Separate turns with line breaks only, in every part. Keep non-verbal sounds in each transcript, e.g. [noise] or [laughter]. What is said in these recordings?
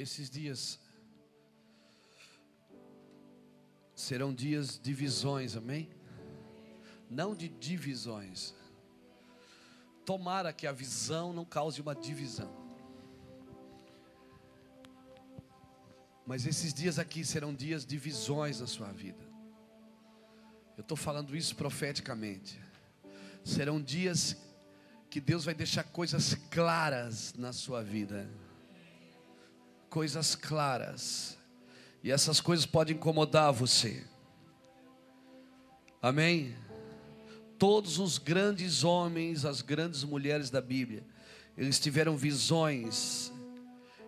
Esses dias serão dias de visões, amém? Não de divisões. Tomara que a visão não cause uma divisão. Mas esses dias aqui serão dias de visões na sua vida. Eu estou falando isso profeticamente. Serão dias que Deus vai deixar coisas claras na sua vida. Coisas claras. E essas coisas podem incomodar você. Amém? Todos os grandes homens, as grandes mulheres da Bíblia, eles tiveram visões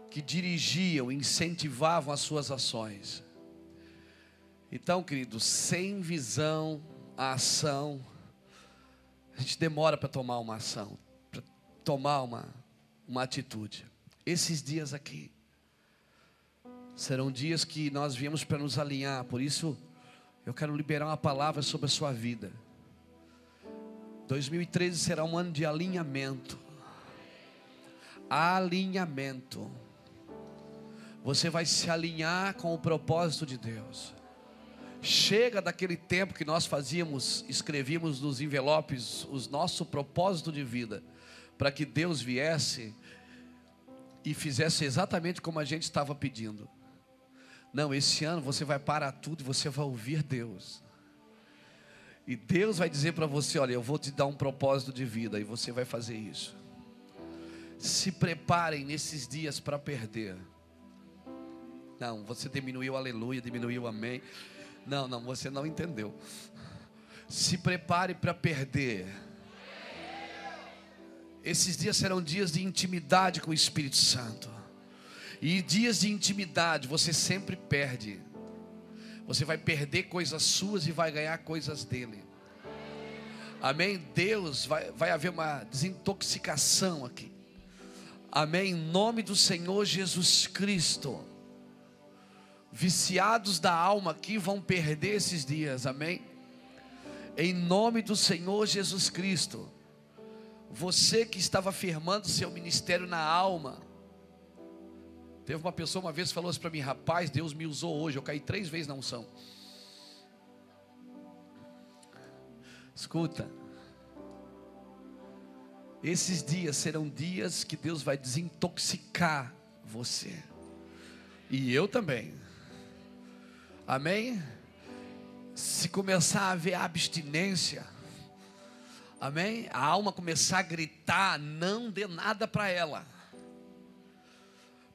que dirigiam, incentivavam as suas ações. Então, queridos, sem visão, a ação, a gente demora para tomar uma ação, para tomar uma, uma atitude. Esses dias aqui serão dias que nós viemos para nos alinhar, por isso eu quero liberar uma palavra sobre a sua vida. 2013 será um ano de alinhamento. Alinhamento. Você vai se alinhar com o propósito de Deus. Chega daquele tempo que nós fazíamos, escrevíamos nos envelopes o nosso propósito de vida, para que Deus viesse e fizesse exatamente como a gente estava pedindo. Não, esse ano você vai parar tudo e você vai ouvir Deus. E Deus vai dizer para você: olha, eu vou te dar um propósito de vida e você vai fazer isso. Se preparem nesses dias para perder. Não, você diminuiu aleluia, diminuiu amém. Não, não, você não entendeu. Se prepare para perder. Esses dias serão dias de intimidade com o Espírito Santo. E dias de intimidade você sempre perde. Você vai perder coisas suas e vai ganhar coisas dele. Amém? Deus, vai, vai haver uma desintoxicação aqui. Amém? Em nome do Senhor Jesus Cristo viciados da alma aqui vão perder esses dias, amém? Em nome do Senhor Jesus Cristo, você que estava firmando seu ministério na alma, teve uma pessoa uma vez que falou assim para mim: rapaz, Deus me usou hoje, eu caí três vezes na unção. Escuta, esses dias serão dias que Deus vai desintoxicar você, e eu também. Amém? Se começar a haver abstinência, amém? A alma começar a gritar, não dê nada para ela.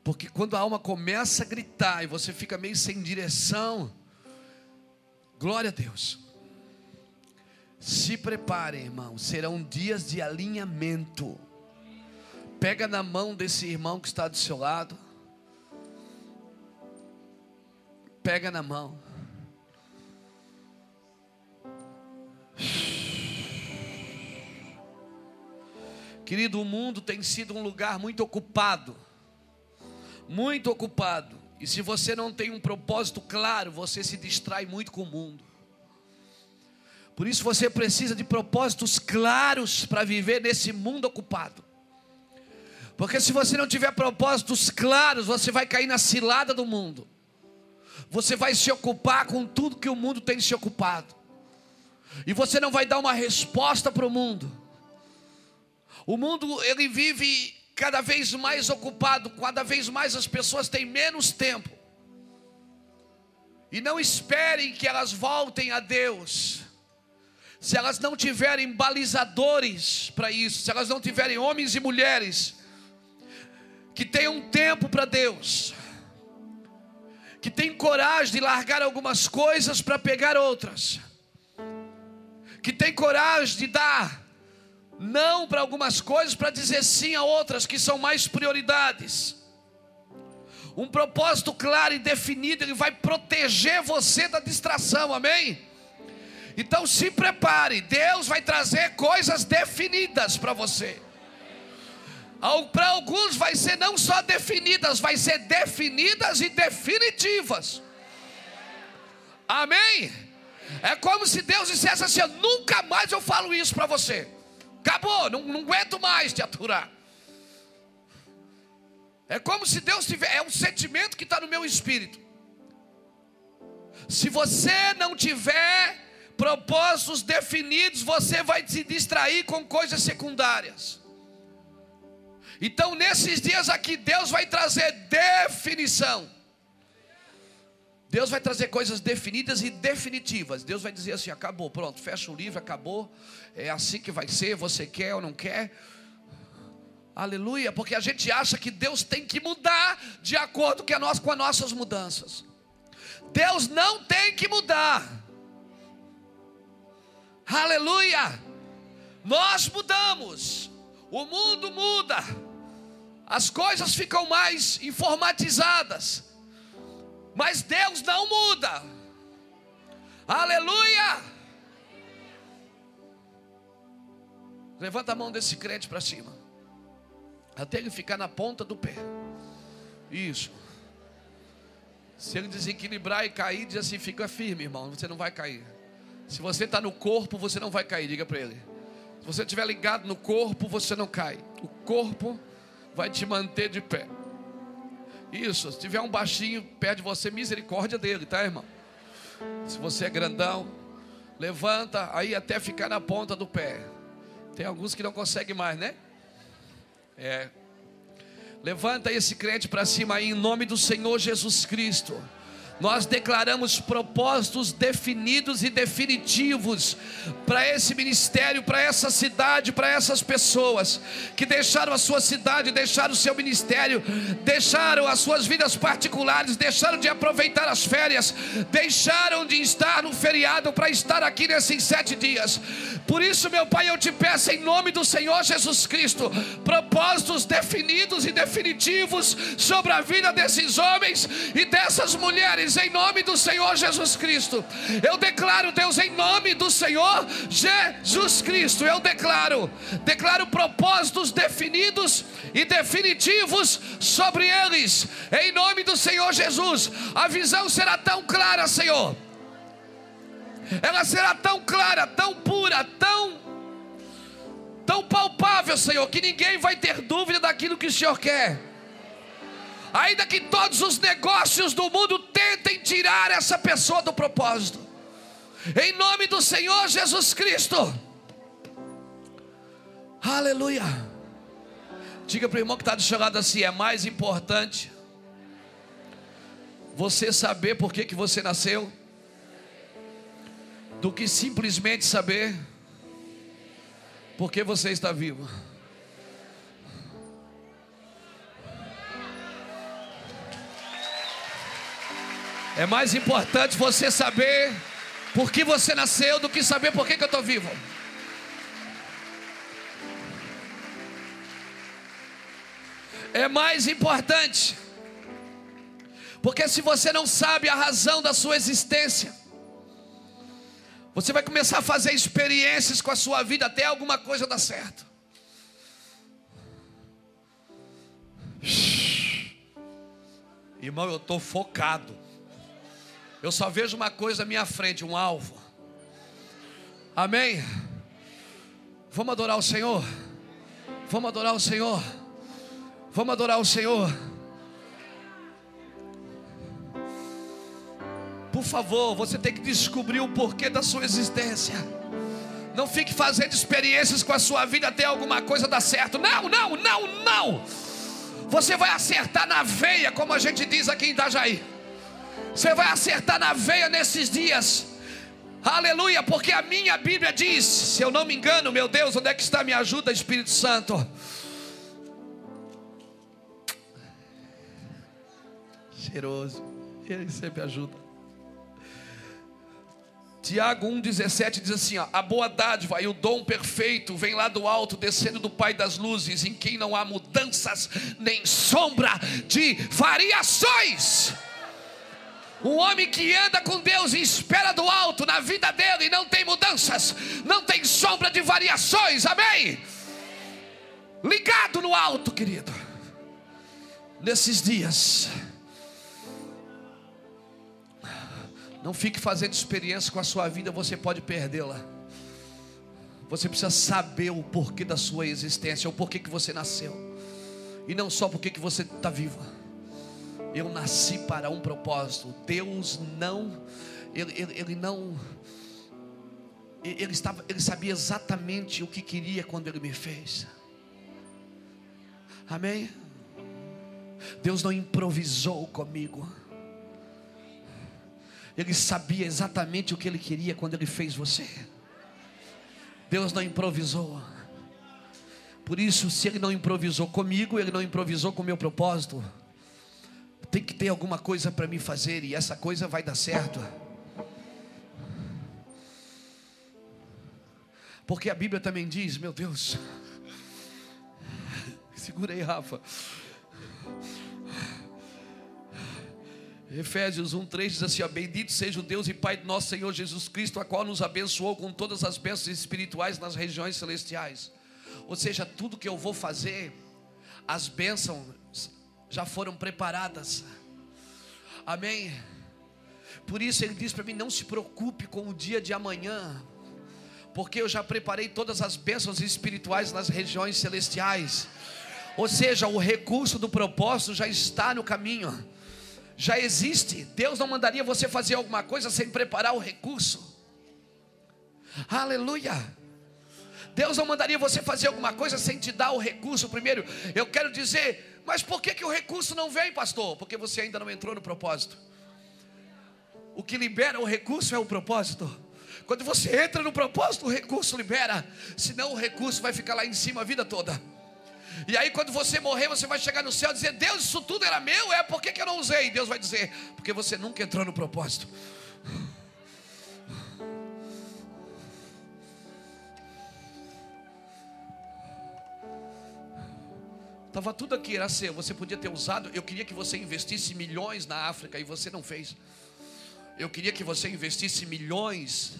Porque quando a alma começa a gritar e você fica meio sem direção, glória a Deus. Se prepare, irmão, serão dias de alinhamento. Pega na mão desse irmão que está do seu lado. pega na mão. Querido, o mundo tem sido um lugar muito ocupado. Muito ocupado. E se você não tem um propósito claro, você se distrai muito com o mundo. Por isso você precisa de propósitos claros para viver nesse mundo ocupado. Porque se você não tiver propósitos claros, você vai cair na cilada do mundo você vai se ocupar com tudo que o mundo tem se ocupado, e você não vai dar uma resposta para o mundo. O mundo ele vive cada vez mais ocupado, cada vez mais as pessoas têm menos tempo. E não esperem que elas voltem a Deus. Se elas não tiverem balizadores para isso, se elas não tiverem homens e mulheres que tenham tempo para Deus, que tem coragem de largar algumas coisas para pegar outras, que tem coragem de dar não para algumas coisas para dizer sim a outras que são mais prioridades. Um propósito claro e definido, ele vai proteger você da distração, amém? Então se prepare, Deus vai trazer coisas definidas para você. Para alguns vai ser não só definidas, vai ser definidas e definitivas. Amém? É como se Deus dissesse assim: nunca mais eu falo isso para você. Acabou, não, não aguento mais te aturar. É como se Deus tiver, é um sentimento que está no meu espírito. Se você não tiver propósitos definidos, você vai se distrair com coisas secundárias. Então, nesses dias aqui, Deus vai trazer definição. Deus vai trazer coisas definidas e definitivas. Deus vai dizer assim: acabou, pronto, fecha o livro, acabou. É assim que vai ser, você quer ou não quer. Aleluia, porque a gente acha que Deus tem que mudar de acordo com, nós, com as nossas mudanças. Deus não tem que mudar. Aleluia. Nós mudamos. O mundo muda. As coisas ficam mais informatizadas. Mas Deus não muda. Aleluia. Levanta a mão desse crente para cima. Até ele ficar na ponta do pé. Isso. Se ele desequilibrar e cair, diz assim: fica firme, irmão, você não vai cair. Se você está no corpo, você não vai cair, diga para ele. Se você estiver ligado no corpo, você não cai. O corpo vai te manter de pé. Isso, se tiver um baixinho perto de você, misericórdia dele, tá, irmão? Se você é grandão, levanta aí até ficar na ponta do pé. Tem alguns que não conseguem mais, né? É. Levanta esse crente para cima aí em nome do Senhor Jesus Cristo nós declaramos propósitos definidos e definitivos para esse ministério, para essa cidade, para essas pessoas que deixaram a sua cidade, deixaram o seu ministério, deixaram as suas vidas particulares, deixaram de aproveitar as férias, deixaram de estar no feriado para estar aqui nesses sete dias. Por isso, meu Pai, eu te peço em nome do Senhor Jesus Cristo, propósitos definidos e definitivos sobre a vida desses homens e dessas mulheres em nome do Senhor Jesus Cristo. Eu declaro, Deus, em nome do Senhor Jesus Cristo. Eu declaro, declaro propósitos definidos e definitivos sobre eles, em nome do Senhor Jesus. A visão será tão clara, Senhor. Ela será tão clara, tão pura, tão tão palpável, Senhor, que ninguém vai ter dúvida daquilo que o Senhor quer ainda que todos os negócios do mundo tentem tirar essa pessoa do propósito, em nome do Senhor Jesus Cristo, aleluia. Diga para o irmão que está do seu assim: é mais importante você saber por que, que você nasceu, do que simplesmente saber por que você está vivo. É mais importante você saber por que você nasceu do que saber por que, que eu estou vivo. É mais importante. Porque se você não sabe a razão da sua existência, você vai começar a fazer experiências com a sua vida até alguma coisa dar certo. Irmão, eu estou focado. Eu só vejo uma coisa à minha frente, um alvo. Amém? Vamos adorar o Senhor. Vamos adorar o Senhor. Vamos adorar o Senhor. Por favor, você tem que descobrir o porquê da sua existência. Não fique fazendo experiências com a sua vida até alguma coisa dar certo. Não, não, não, não. Você vai acertar na veia, como a gente diz aqui em Itajaí. Você vai acertar na veia nesses dias. Aleluia, porque a minha Bíblia diz, se eu não me engano, meu Deus, onde é que está minha ajuda, Espírito Santo? Cheiroso, ele sempre ajuda. Tiago 1,17 diz assim: ó, A boa dádiva e o dom perfeito vem lá do alto, descendo do Pai das luzes, em quem não há mudanças nem sombra de variações. Um homem que anda com Deus e espera do alto na vida dele e não tem mudanças, não tem sombra de variações, amém? Ligado no alto, querido. Nesses dias, não fique fazendo experiência com a sua vida, você pode perdê-la. Você precisa saber o porquê da sua existência, o porquê que você nasceu. E não só porque que você está vivo. Eu nasci para um propósito. Deus não, ele, ele, ele não, ele, estava, ele sabia exatamente o que queria quando Ele me fez. Amém? Deus não improvisou comigo. Ele sabia exatamente o que Ele queria quando Ele fez você. Deus não improvisou. Por isso, se Ele não improvisou comigo, Ele não improvisou com o meu propósito. Tem que ter alguma coisa para me fazer e essa coisa vai dar certo. Porque a Bíblia também diz, meu Deus. [laughs] Segura aí, Rafa. Efésios 1:3 diz assim: ó, Bendito seja o Deus e Pai de nosso Senhor Jesus Cristo, a qual nos abençoou com todas as bênçãos espirituais nas regiões celestiais. Ou seja, tudo que eu vou fazer, as bênçãos já foram preparadas. Amém. Por isso ele diz para mim: não se preocupe com o dia de amanhã, porque eu já preparei todas as bênçãos espirituais nas regiões celestiais. Ou seja, o recurso do propósito já está no caminho, já existe. Deus não mandaria você fazer alguma coisa sem preparar o recurso. Aleluia. Deus não mandaria você fazer alguma coisa sem te dar o recurso primeiro. Eu quero dizer, mas por que, que o recurso não vem, pastor? Porque você ainda não entrou no propósito. O que libera o recurso é o propósito. Quando você entra no propósito, o recurso libera. Senão o recurso vai ficar lá em cima a vida toda. E aí, quando você morrer, você vai chegar no céu e dizer: Deus, isso tudo era meu, é por que, que eu não usei? Deus vai dizer: Porque você nunca entrou no propósito. Estava tudo aqui, era seu. Você podia ter usado. Eu queria que você investisse milhões na África e você não fez. Eu queria que você investisse milhões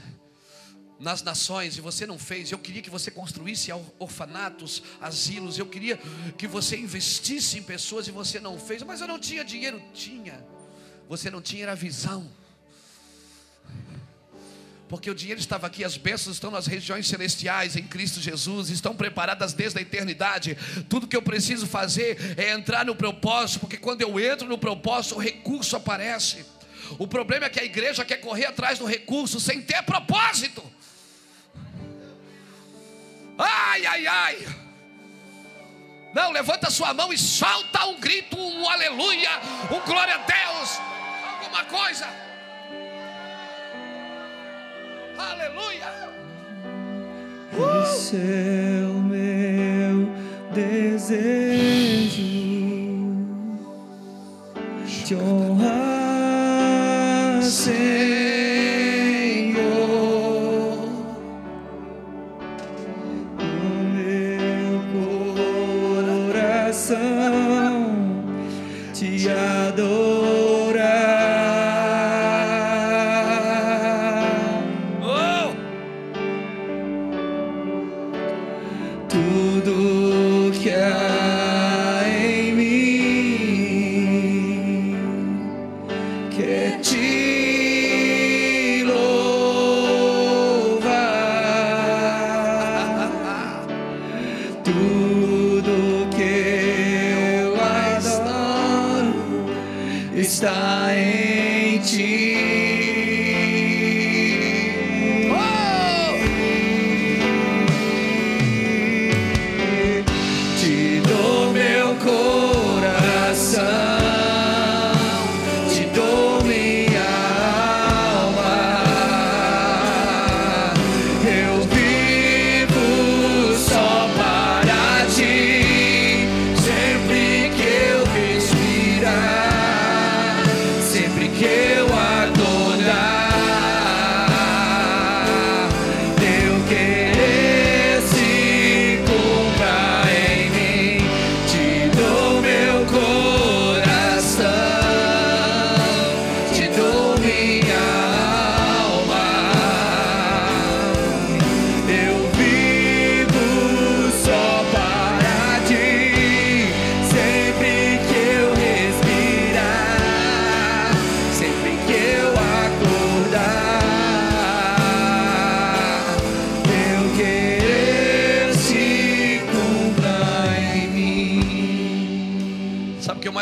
nas nações e você não fez. Eu queria que você construísse orfanatos, asilos. Eu queria que você investisse em pessoas e você não fez. Mas eu não tinha dinheiro. Tinha. Você não tinha a visão porque o dinheiro estava aqui, as bênçãos estão nas regiões celestiais em Cristo Jesus, estão preparadas desde a eternidade. Tudo que eu preciso fazer é entrar no propósito, porque quando eu entro no propósito, o recurso aparece. O problema é que a igreja quer correr atrás do recurso sem ter propósito. Ai, ai, ai. Não, levanta sua mão e solta um grito, um aleluia, um glória a Deus, alguma coisa. Aleluia!
Uh! Esse é o meu desejo te honrar, Senhor.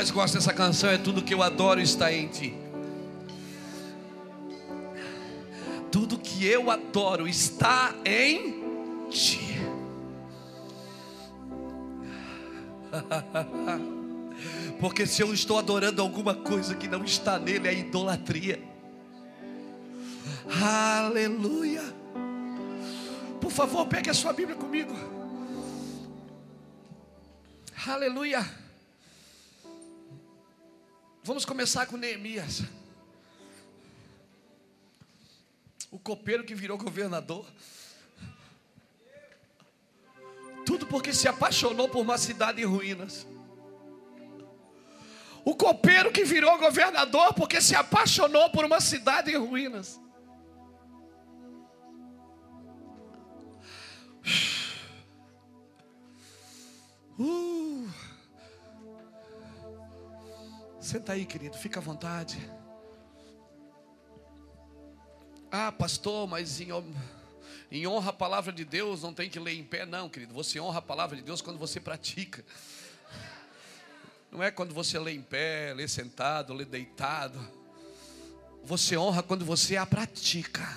Mais gosto dessa canção? É tudo que eu adoro está em ti. Tudo que eu adoro está em ti. [laughs] Porque se eu estou adorando alguma coisa que não está nele, é idolatria. Aleluia. Por favor, pegue a sua Bíblia comigo. Aleluia. Vamos começar com Neemias. O copeiro que virou governador. Tudo porque se apaixonou por uma cidade em ruínas. O copeiro que virou governador porque se apaixonou por uma cidade em ruínas. Uh. Senta aí, querido, fica à vontade. Ah, pastor, mas em, em honra à palavra de Deus não tem que ler em pé, não, querido. Você honra a palavra de Deus quando você pratica. Não é quando você lê em pé, lê sentado, lê deitado. Você honra quando você a pratica.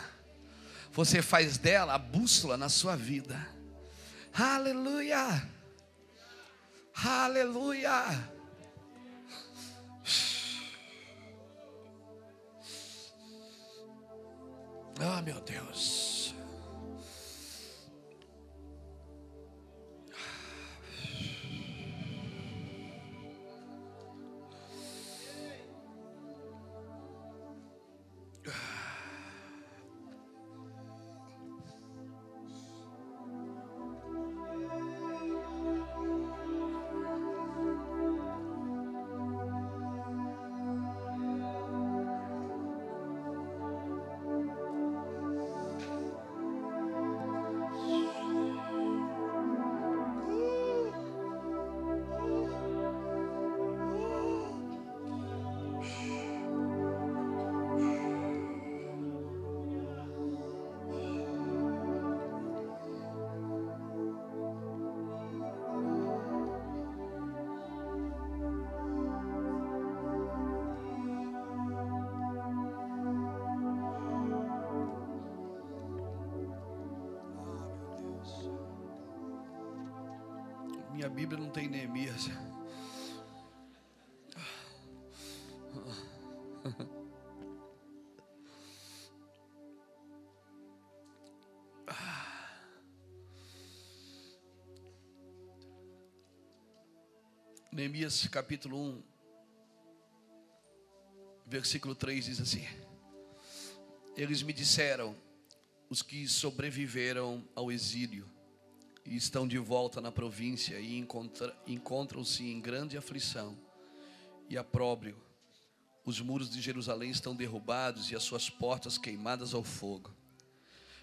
Você faz dela a bússola na sua vida. Aleluia! Aleluia! Ah, meu Deus. Minha Bíblia não tem Neemias. Neemias capítulo 1, versículo 3 diz assim: Eles me disseram, os que sobreviveram ao exílio, e estão de volta na província e encontram-se em grande aflição e apróbrio. Os muros de Jerusalém estão derrubados e as suas portas queimadas ao fogo.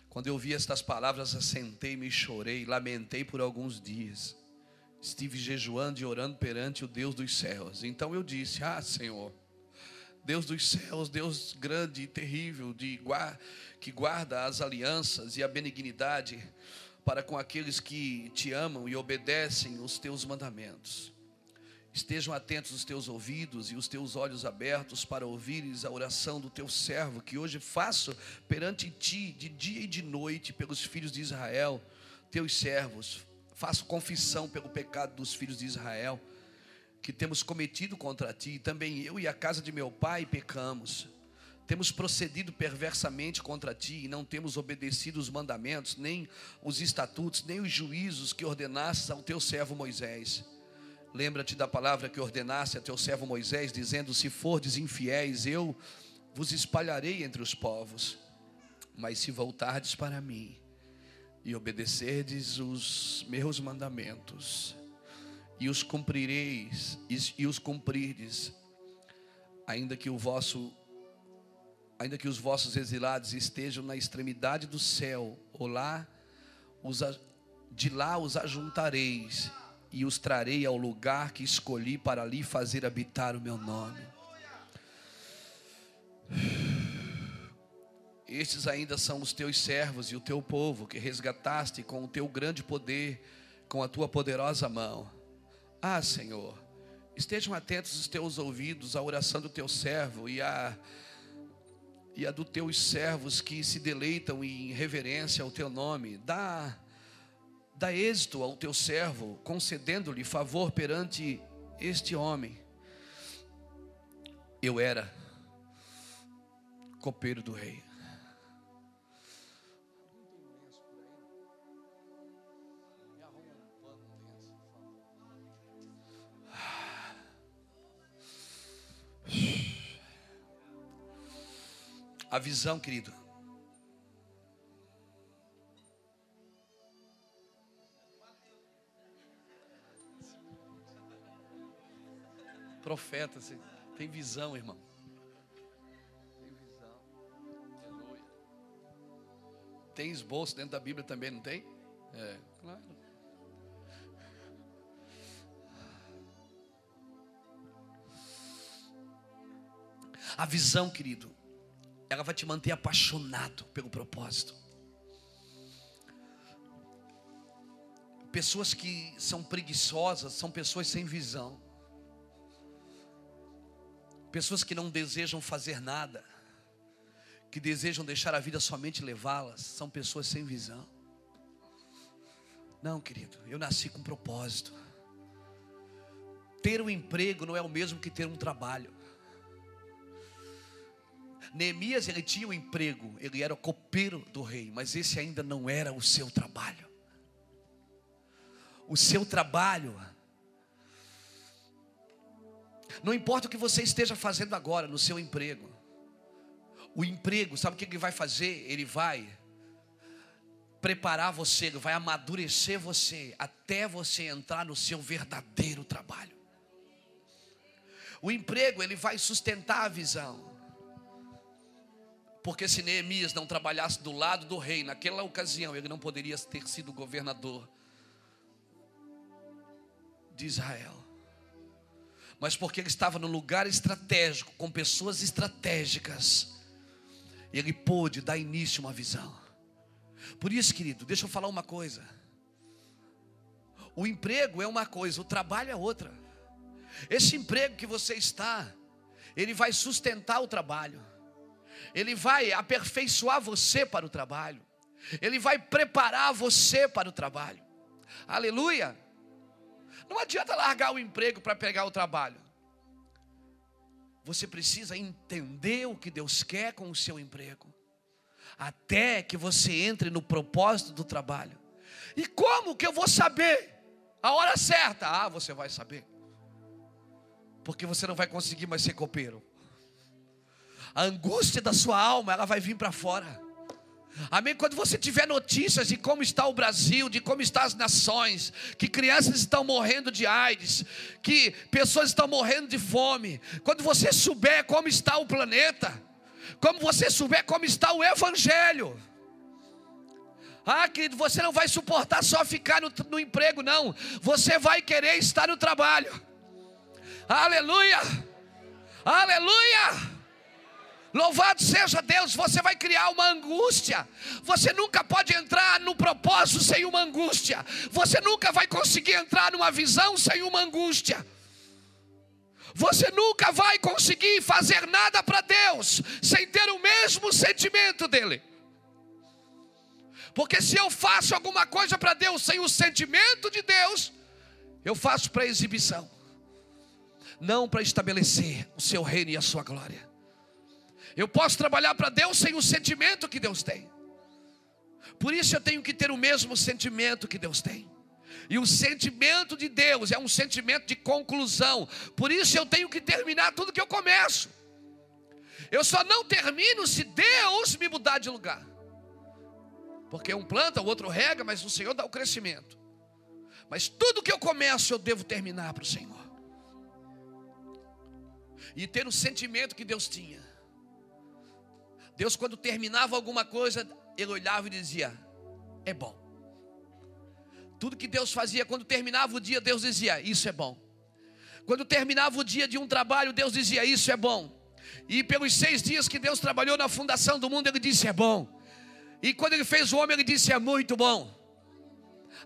Quando eu vi estas palavras, assentei-me e chorei, lamentei por alguns dias. Estive jejuando e orando perante o Deus dos céus. Então eu disse: Ah, Senhor, Deus dos céus, Deus grande e terrível, de, que guarda as alianças e a benignidade para com aqueles que te amam e obedecem os teus mandamentos. Estejam atentos os teus ouvidos e os teus olhos abertos para ouvires a oração do teu servo, que hoje faço perante ti, de dia e de noite, pelos filhos de Israel, teus servos. Faço confissão pelo pecado dos filhos de Israel, que temos cometido contra ti. Também eu e a casa de meu pai pecamos temos procedido perversamente contra ti e não temos obedecido os mandamentos, nem os estatutos, nem os juízos que ordenastes ao teu servo Moisés. Lembra-te da palavra que ordenaste a teu servo Moisés, dizendo: Se fordes infiéis, eu vos espalharei entre os povos. Mas se voltardes para mim e obedecerdes os meus mandamentos, e os cumprireis, e os cumprirdes, ainda que o vosso ainda que os vossos exilados estejam na extremidade do céu, ou lá, os, de lá os ajuntareis e os trarei ao lugar que escolhi para ali fazer habitar o meu nome. Estes ainda são os teus servos e o teu povo que resgataste com o teu grande poder, com a tua poderosa mão. Ah, Senhor, Estejam atentos os teus ouvidos à oração do teu servo e a e a dos teus servos que se deleitam em reverência ao teu nome. Dá dá êxito ao teu servo, concedendo-lhe favor perante este homem. Eu era copeiro do rei. A visão, querido. Profeta, você tem visão, irmão. Tem visão. Aleluia. Tem esboço dentro da Bíblia também, não tem? É, claro. A visão, querido, ela vai te manter apaixonado pelo propósito. Pessoas que são preguiçosas são pessoas sem visão. Pessoas que não desejam fazer nada, que desejam deixar a vida somente levá-las, são pessoas sem visão. Não, querido, eu nasci com propósito. Ter um emprego não é o mesmo que ter um trabalho. Neemias ele tinha um emprego, ele era o copeiro do rei, mas esse ainda não era o seu trabalho. O seu trabalho, não importa o que você esteja fazendo agora no seu emprego, o emprego, sabe o que ele vai fazer? Ele vai preparar você, ele vai amadurecer você até você entrar no seu verdadeiro trabalho. O emprego, ele vai sustentar a visão. Porque se Neemias não trabalhasse do lado do rei naquela ocasião, ele não poderia ter sido governador de Israel. Mas porque ele estava no lugar estratégico, com pessoas estratégicas, ele pôde dar início a uma visão. Por isso, querido, deixa eu falar uma coisa. O emprego é uma coisa, o trabalho é outra. Esse emprego que você está, ele vai sustentar o trabalho. Ele vai aperfeiçoar você para o trabalho. Ele vai preparar você para o trabalho. Aleluia. Não adianta largar o emprego para pegar o trabalho. Você precisa entender o que Deus quer com o seu emprego, até que você entre no propósito do trabalho. E como que eu vou saber a hora certa? Ah, você vai saber, porque você não vai conseguir mais ser copeiro a angústia da sua alma, ela vai vir para fora. Amém? Quando você tiver notícias de como está o Brasil, de como estão as nações, que crianças estão morrendo de AIDS, que pessoas estão morrendo de fome, quando você souber como está o planeta, como você souber como está o Evangelho, ah, querido, você não vai suportar só ficar no, no emprego, não, você vai querer estar no trabalho, aleluia, aleluia. Louvado seja Deus, você vai criar uma angústia. Você nunca pode entrar no propósito sem uma angústia. Você nunca vai conseguir entrar numa visão sem uma angústia. Você nunca vai conseguir fazer nada para Deus sem ter o mesmo sentimento dele. Porque se eu faço alguma coisa para Deus sem o sentimento de Deus, eu faço para exibição, não para estabelecer o seu reino e a sua glória. Eu posso trabalhar para Deus sem o sentimento que Deus tem. Por isso eu tenho que ter o mesmo sentimento que Deus tem. E o sentimento de Deus é um sentimento de conclusão. Por isso eu tenho que terminar tudo que eu começo. Eu só não termino se Deus me mudar de lugar. Porque um planta, o outro rega, mas o Senhor dá o crescimento. Mas tudo que eu começo eu devo terminar para o Senhor. E ter o sentimento que Deus tinha. Deus, quando terminava alguma coisa, ele olhava e dizia: É bom. Tudo que Deus fazia, quando terminava o dia, Deus dizia: Isso é bom. Quando terminava o dia de um trabalho, Deus dizia: Isso é bom. E pelos seis dias que Deus trabalhou na fundação do mundo, Ele disse: É bom. E quando Ele fez o homem, Ele disse: É muito bom.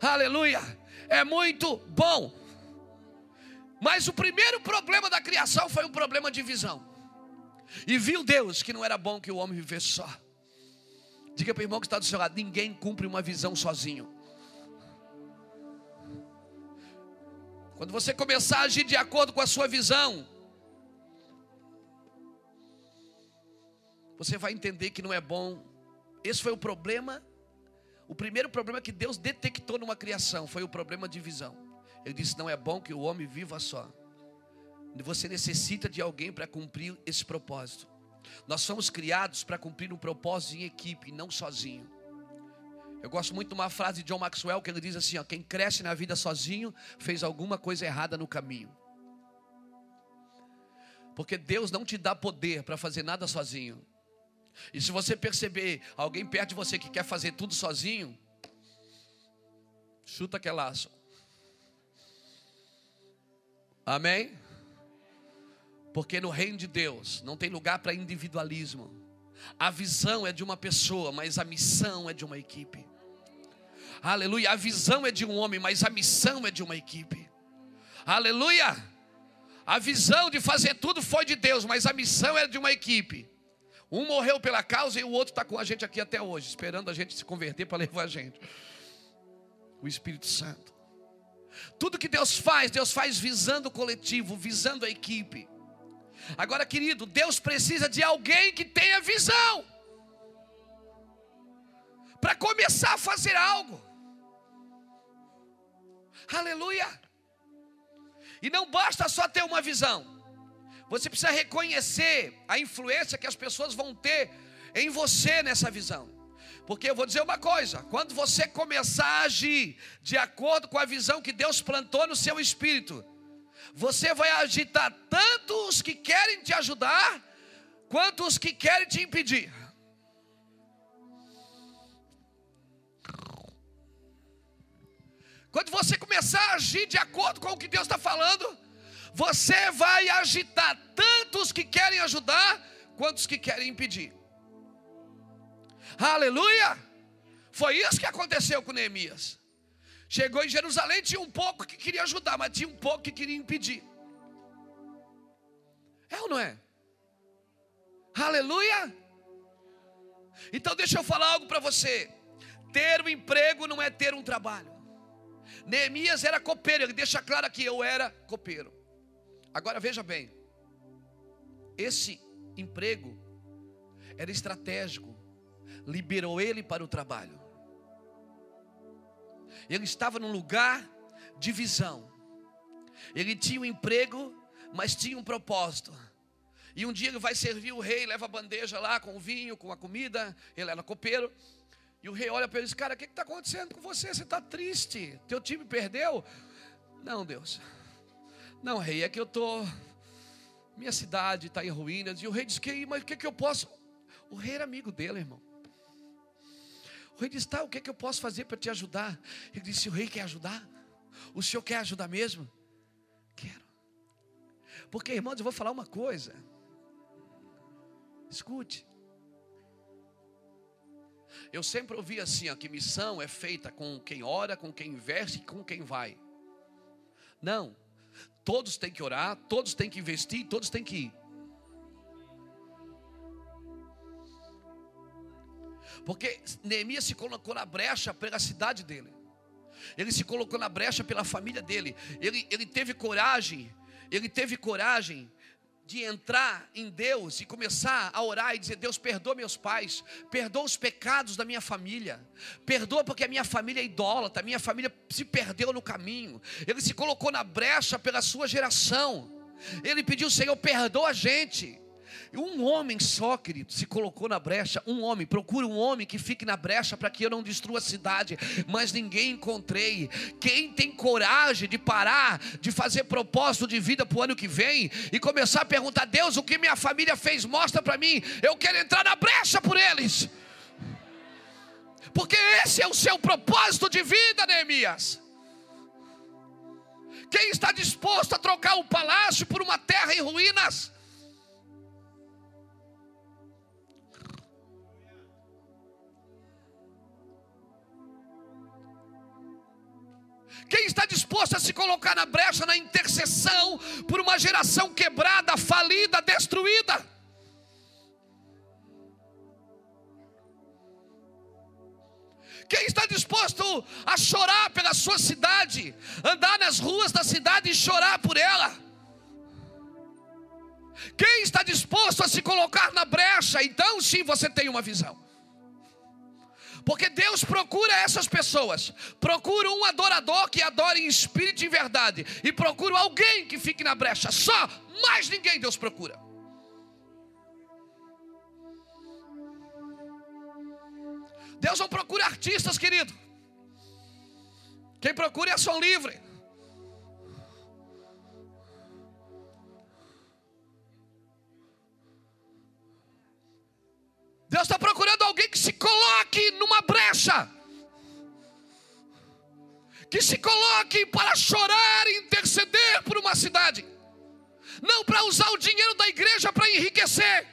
Aleluia. É muito bom. Mas o primeiro problema da criação foi um problema de visão. E viu Deus que não era bom que o homem vivesse só. Diga para o irmão que está do seu lado: ninguém cumpre uma visão sozinho. Quando você começar a agir de acordo com a sua visão, você vai entender que não é bom. Esse foi o problema. O primeiro problema que Deus detectou numa criação foi o problema de visão. Ele disse: não é bom que o homem viva só. Você necessita de alguém para cumprir esse propósito. Nós somos criados para cumprir um propósito em equipe, não sozinho. Eu gosto muito de uma frase de John Maxwell que ele diz assim: ó, quem cresce na vida sozinho fez alguma coisa errada no caminho. Porque Deus não te dá poder para fazer nada sozinho. E se você perceber alguém perto de você que quer fazer tudo sozinho, chuta aquele laço. Amém? Porque no reino de Deus não tem lugar para individualismo. A visão é de uma pessoa, mas a missão é de uma equipe. Aleluia. A visão é de um homem, mas a missão é de uma equipe. Aleluia. A visão de fazer tudo foi de Deus, mas a missão é de uma equipe. Um morreu pela causa e o outro está com a gente aqui até hoje, esperando a gente se converter para levar a gente. O Espírito Santo. Tudo que Deus faz, Deus faz visando o coletivo, visando a equipe. Agora, querido, Deus precisa de alguém que tenha visão para começar a fazer algo. Aleluia! E não basta só ter uma visão, você precisa reconhecer a influência que as pessoas vão ter em você nessa visão. Porque eu vou dizer uma coisa: quando você começar a agir de acordo com a visão que Deus plantou no seu espírito, você vai agitar tanto os que querem te ajudar, quanto os que querem te impedir. Quando você começar a agir de acordo com o que Deus está falando, você vai agitar tanto os que querem ajudar, quanto os que querem impedir. Aleluia! Foi isso que aconteceu com Neemias. Chegou em Jerusalém, tinha um pouco que queria ajudar, mas tinha um pouco que queria impedir. É ou não é? Aleluia! Então deixa eu falar algo para você. Ter um emprego não é ter um trabalho. Neemias era copeiro, ele deixa claro que eu era copeiro. Agora veja bem, esse emprego era estratégico, liberou ele para o trabalho. Ele estava num lugar de visão. Ele tinha um emprego, mas tinha um propósito. E um dia ele vai servir o rei, leva a bandeja lá com o vinho, com a comida. Ele era copeiro. E o rei olha para ele e diz: Cara, o que está acontecendo com você? Você está triste? Teu time perdeu? Não, Deus. Não, rei, é que eu estou. Minha cidade está em ruínas. E o rei diz: que, Mas o que, que eu posso? O rei era amigo dele, irmão. O rei disse: Tá, o que, que eu posso fazer para te ajudar? Ele disse: O rei quer ajudar? O senhor quer ajudar mesmo? Quero. Porque, irmãos, eu vou falar uma coisa. Escute. Eu sempre ouvi assim, ó, que missão é feita com quem ora, com quem investe e com quem vai. Não. Todos têm que orar, todos têm que investir, todos têm que ir. Porque Neemias se colocou na brecha pela cidade dele. Ele se colocou na brecha pela família dele. Ele, ele teve coragem. Ele teve coragem de entrar em Deus e começar a orar e dizer: Deus, perdoa meus pais, perdoa os pecados da minha família, perdoa porque a minha família é idólatra, a minha família se perdeu no caminho. Ele se colocou na brecha pela sua geração. Ele pediu: Senhor, perdoa a gente. Um homem só, querido, se colocou na brecha. Um homem, procura um homem que fique na brecha para que eu não destrua a cidade. Mas ninguém encontrei. Quem tem coragem de parar, de fazer propósito de vida para o ano que vem e começar a perguntar: Deus, o que minha família fez? Mostra para mim. Eu quero entrar na brecha por eles. Porque esse é o seu propósito de vida, Neemias. Quem está disposto a trocar o palácio por uma terra em ruínas? Quem está disposto a se colocar na brecha, na intercessão, por uma geração quebrada, falida, destruída. Quem está disposto a chorar pela sua cidade, andar nas ruas da cidade e chorar por ela? Quem está disposto a se colocar na brecha? Então, sim, você tem uma visão. Porque Deus procura essas pessoas. Procura um adorador que adore em espírito e verdade. E procura alguém que fique na brecha. Só, mais ninguém Deus procura. Deus não procura artistas, querido. Quem procura é som livre. Deus está procurando alguém que se coloque numa brecha. Que se coloque para chorar e interceder por uma cidade. Não para usar o dinheiro da igreja para enriquecer.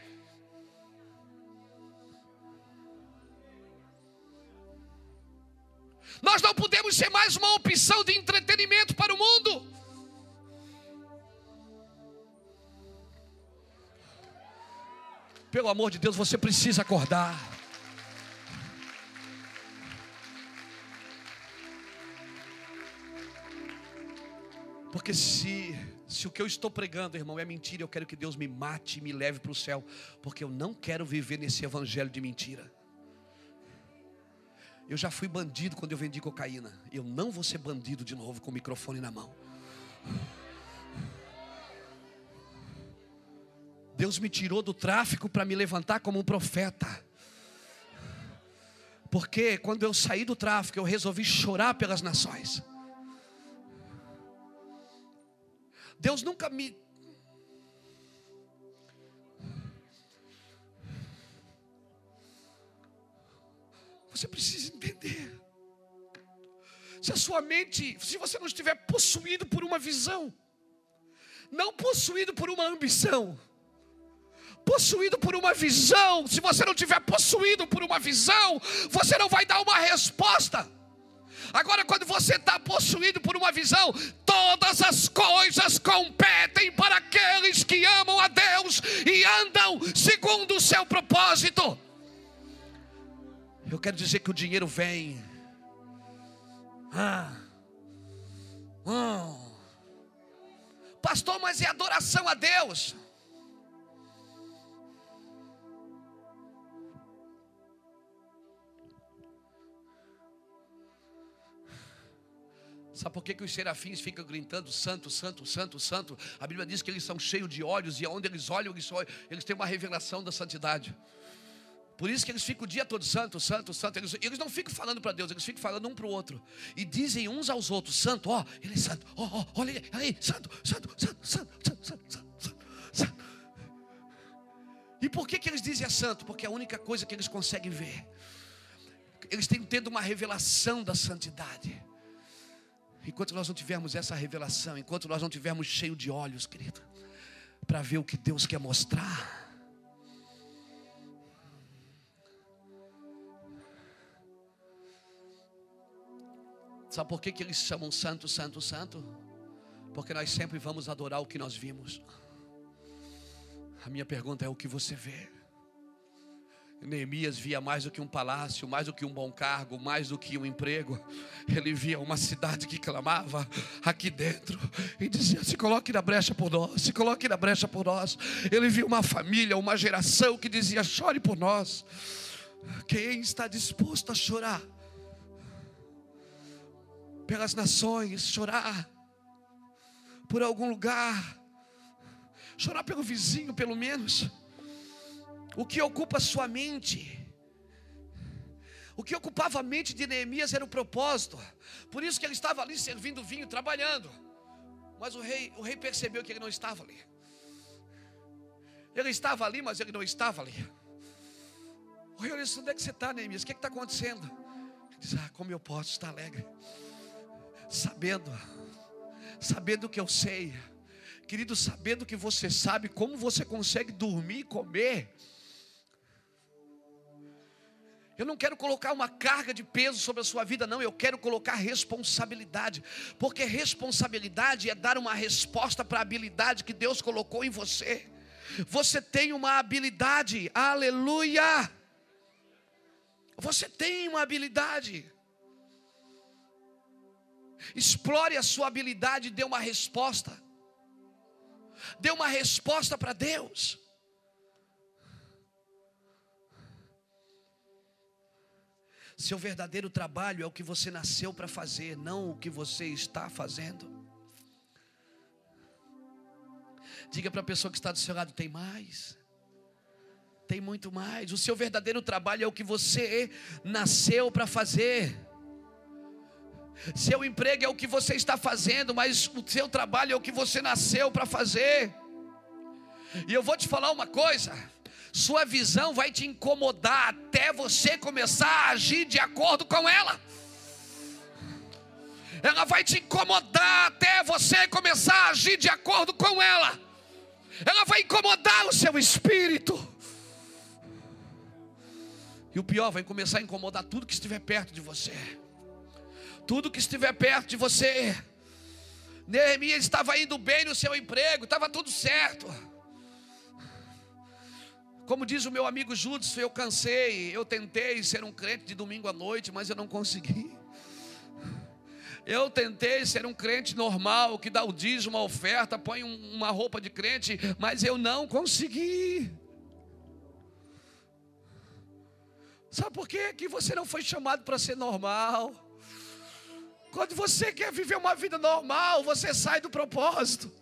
Nós não podemos ser mais uma opção de entretenimento para o mundo. Pelo amor de Deus, você precisa acordar. Porque se, se o que eu estou pregando, irmão, é mentira, eu quero que Deus me mate e me leve para o céu. Porque eu não quero viver nesse evangelho de mentira. Eu já fui bandido quando eu vendi cocaína. Eu não vou ser bandido de novo com o microfone na mão. Deus me tirou do tráfico para me levantar como um profeta. Porque quando eu saí do tráfico, eu resolvi chorar pelas nações. Deus nunca me Você precisa entender. Se a sua mente, se você não estiver possuído por uma visão, não possuído por uma ambição, possuído por uma visão, se você não tiver possuído por uma visão, você não vai dar uma resposta. Agora, quando você está possuído por uma visão, todas as coisas competem para aqueles que amam a Deus e andam segundo o seu propósito. Eu quero dizer que o dinheiro vem. Ah. Oh. Pastor, mas é adoração a Deus. Sabe por que, que os serafins ficam gritando santo, santo, santo, santo? A Bíblia diz que eles são cheios de olhos e aonde eles olham, eles, olham, eles têm uma revelação da santidade. Por isso que eles ficam o dia todo santo, santo, santo. Eles, eles não ficam falando para Deus, eles ficam falando um para o outro. E dizem uns aos outros: Santo, ó, ele é santo, ó, ó, olha aí, santo, santo, santo, santo, santo, santo, santo, santo. E por que, que eles dizem é santo? Porque é a única coisa que eles conseguem ver. Eles têm tendo uma revelação da santidade. Enquanto nós não tivermos essa revelação, enquanto nós não tivermos cheio de olhos, querido, para ver o que Deus quer mostrar Sabe por que, que eles chamam santo, santo, santo? Porque nós sempre vamos adorar o que nós vimos. A minha pergunta é: o que você vê? Neemias via mais do que um palácio, mais do que um bom cargo, mais do que um emprego. Ele via uma cidade que clamava aqui dentro e dizia: Se coloque na brecha por nós, se coloque na brecha por nós. Ele via uma família, uma geração que dizia: Chore por nós. Quem está disposto a chorar? pelas nações, chorar por algum lugar, chorar pelo vizinho, pelo menos. O que ocupa sua mente? O que ocupava a mente de Neemias era o propósito. Por isso que ele estava ali servindo vinho, trabalhando. Mas o rei, o rei percebeu que ele não estava ali. Ele estava ali, mas ele não estava ali. O rei disse: Onde é que você está, Neemias? O que é está acontecendo? Ele diz: Ah, como eu posso estar alegre? sabendo, sabendo que eu sei, querido, sabendo que você sabe como você consegue dormir e comer. Eu não quero colocar uma carga de peso sobre a sua vida, não. Eu quero colocar responsabilidade. Porque responsabilidade é dar uma resposta para a habilidade que Deus colocou em você. Você tem uma habilidade, aleluia. Você tem uma habilidade. Explore a sua habilidade e dê uma resposta. Dê uma resposta para Deus. Seu verdadeiro trabalho é o que você nasceu para fazer, não o que você está fazendo. Diga para a pessoa que está do seu lado: tem mais. Tem muito mais. O seu verdadeiro trabalho é o que você nasceu para fazer. Seu emprego é o que você está fazendo, mas o seu trabalho é o que você nasceu para fazer. E eu vou te falar uma coisa: sua visão vai te incomodar até você começar a agir de acordo com ela. Ela vai te incomodar até você começar a agir de acordo com ela. Ela vai incomodar o seu espírito. E o pior, vai começar a incomodar tudo que estiver perto de você. Tudo que estiver perto de você. Neemias estava indo bem no seu emprego, estava tudo certo. Como diz o meu amigo Judas, eu cansei, eu tentei ser um crente de domingo à noite, mas eu não consegui. Eu tentei ser um crente normal, que dá o dízimo, a oferta, põe uma roupa de crente, mas eu não consegui. Sabe por quê? Que você não foi chamado para ser normal. Quando você quer viver uma vida normal, você sai do propósito.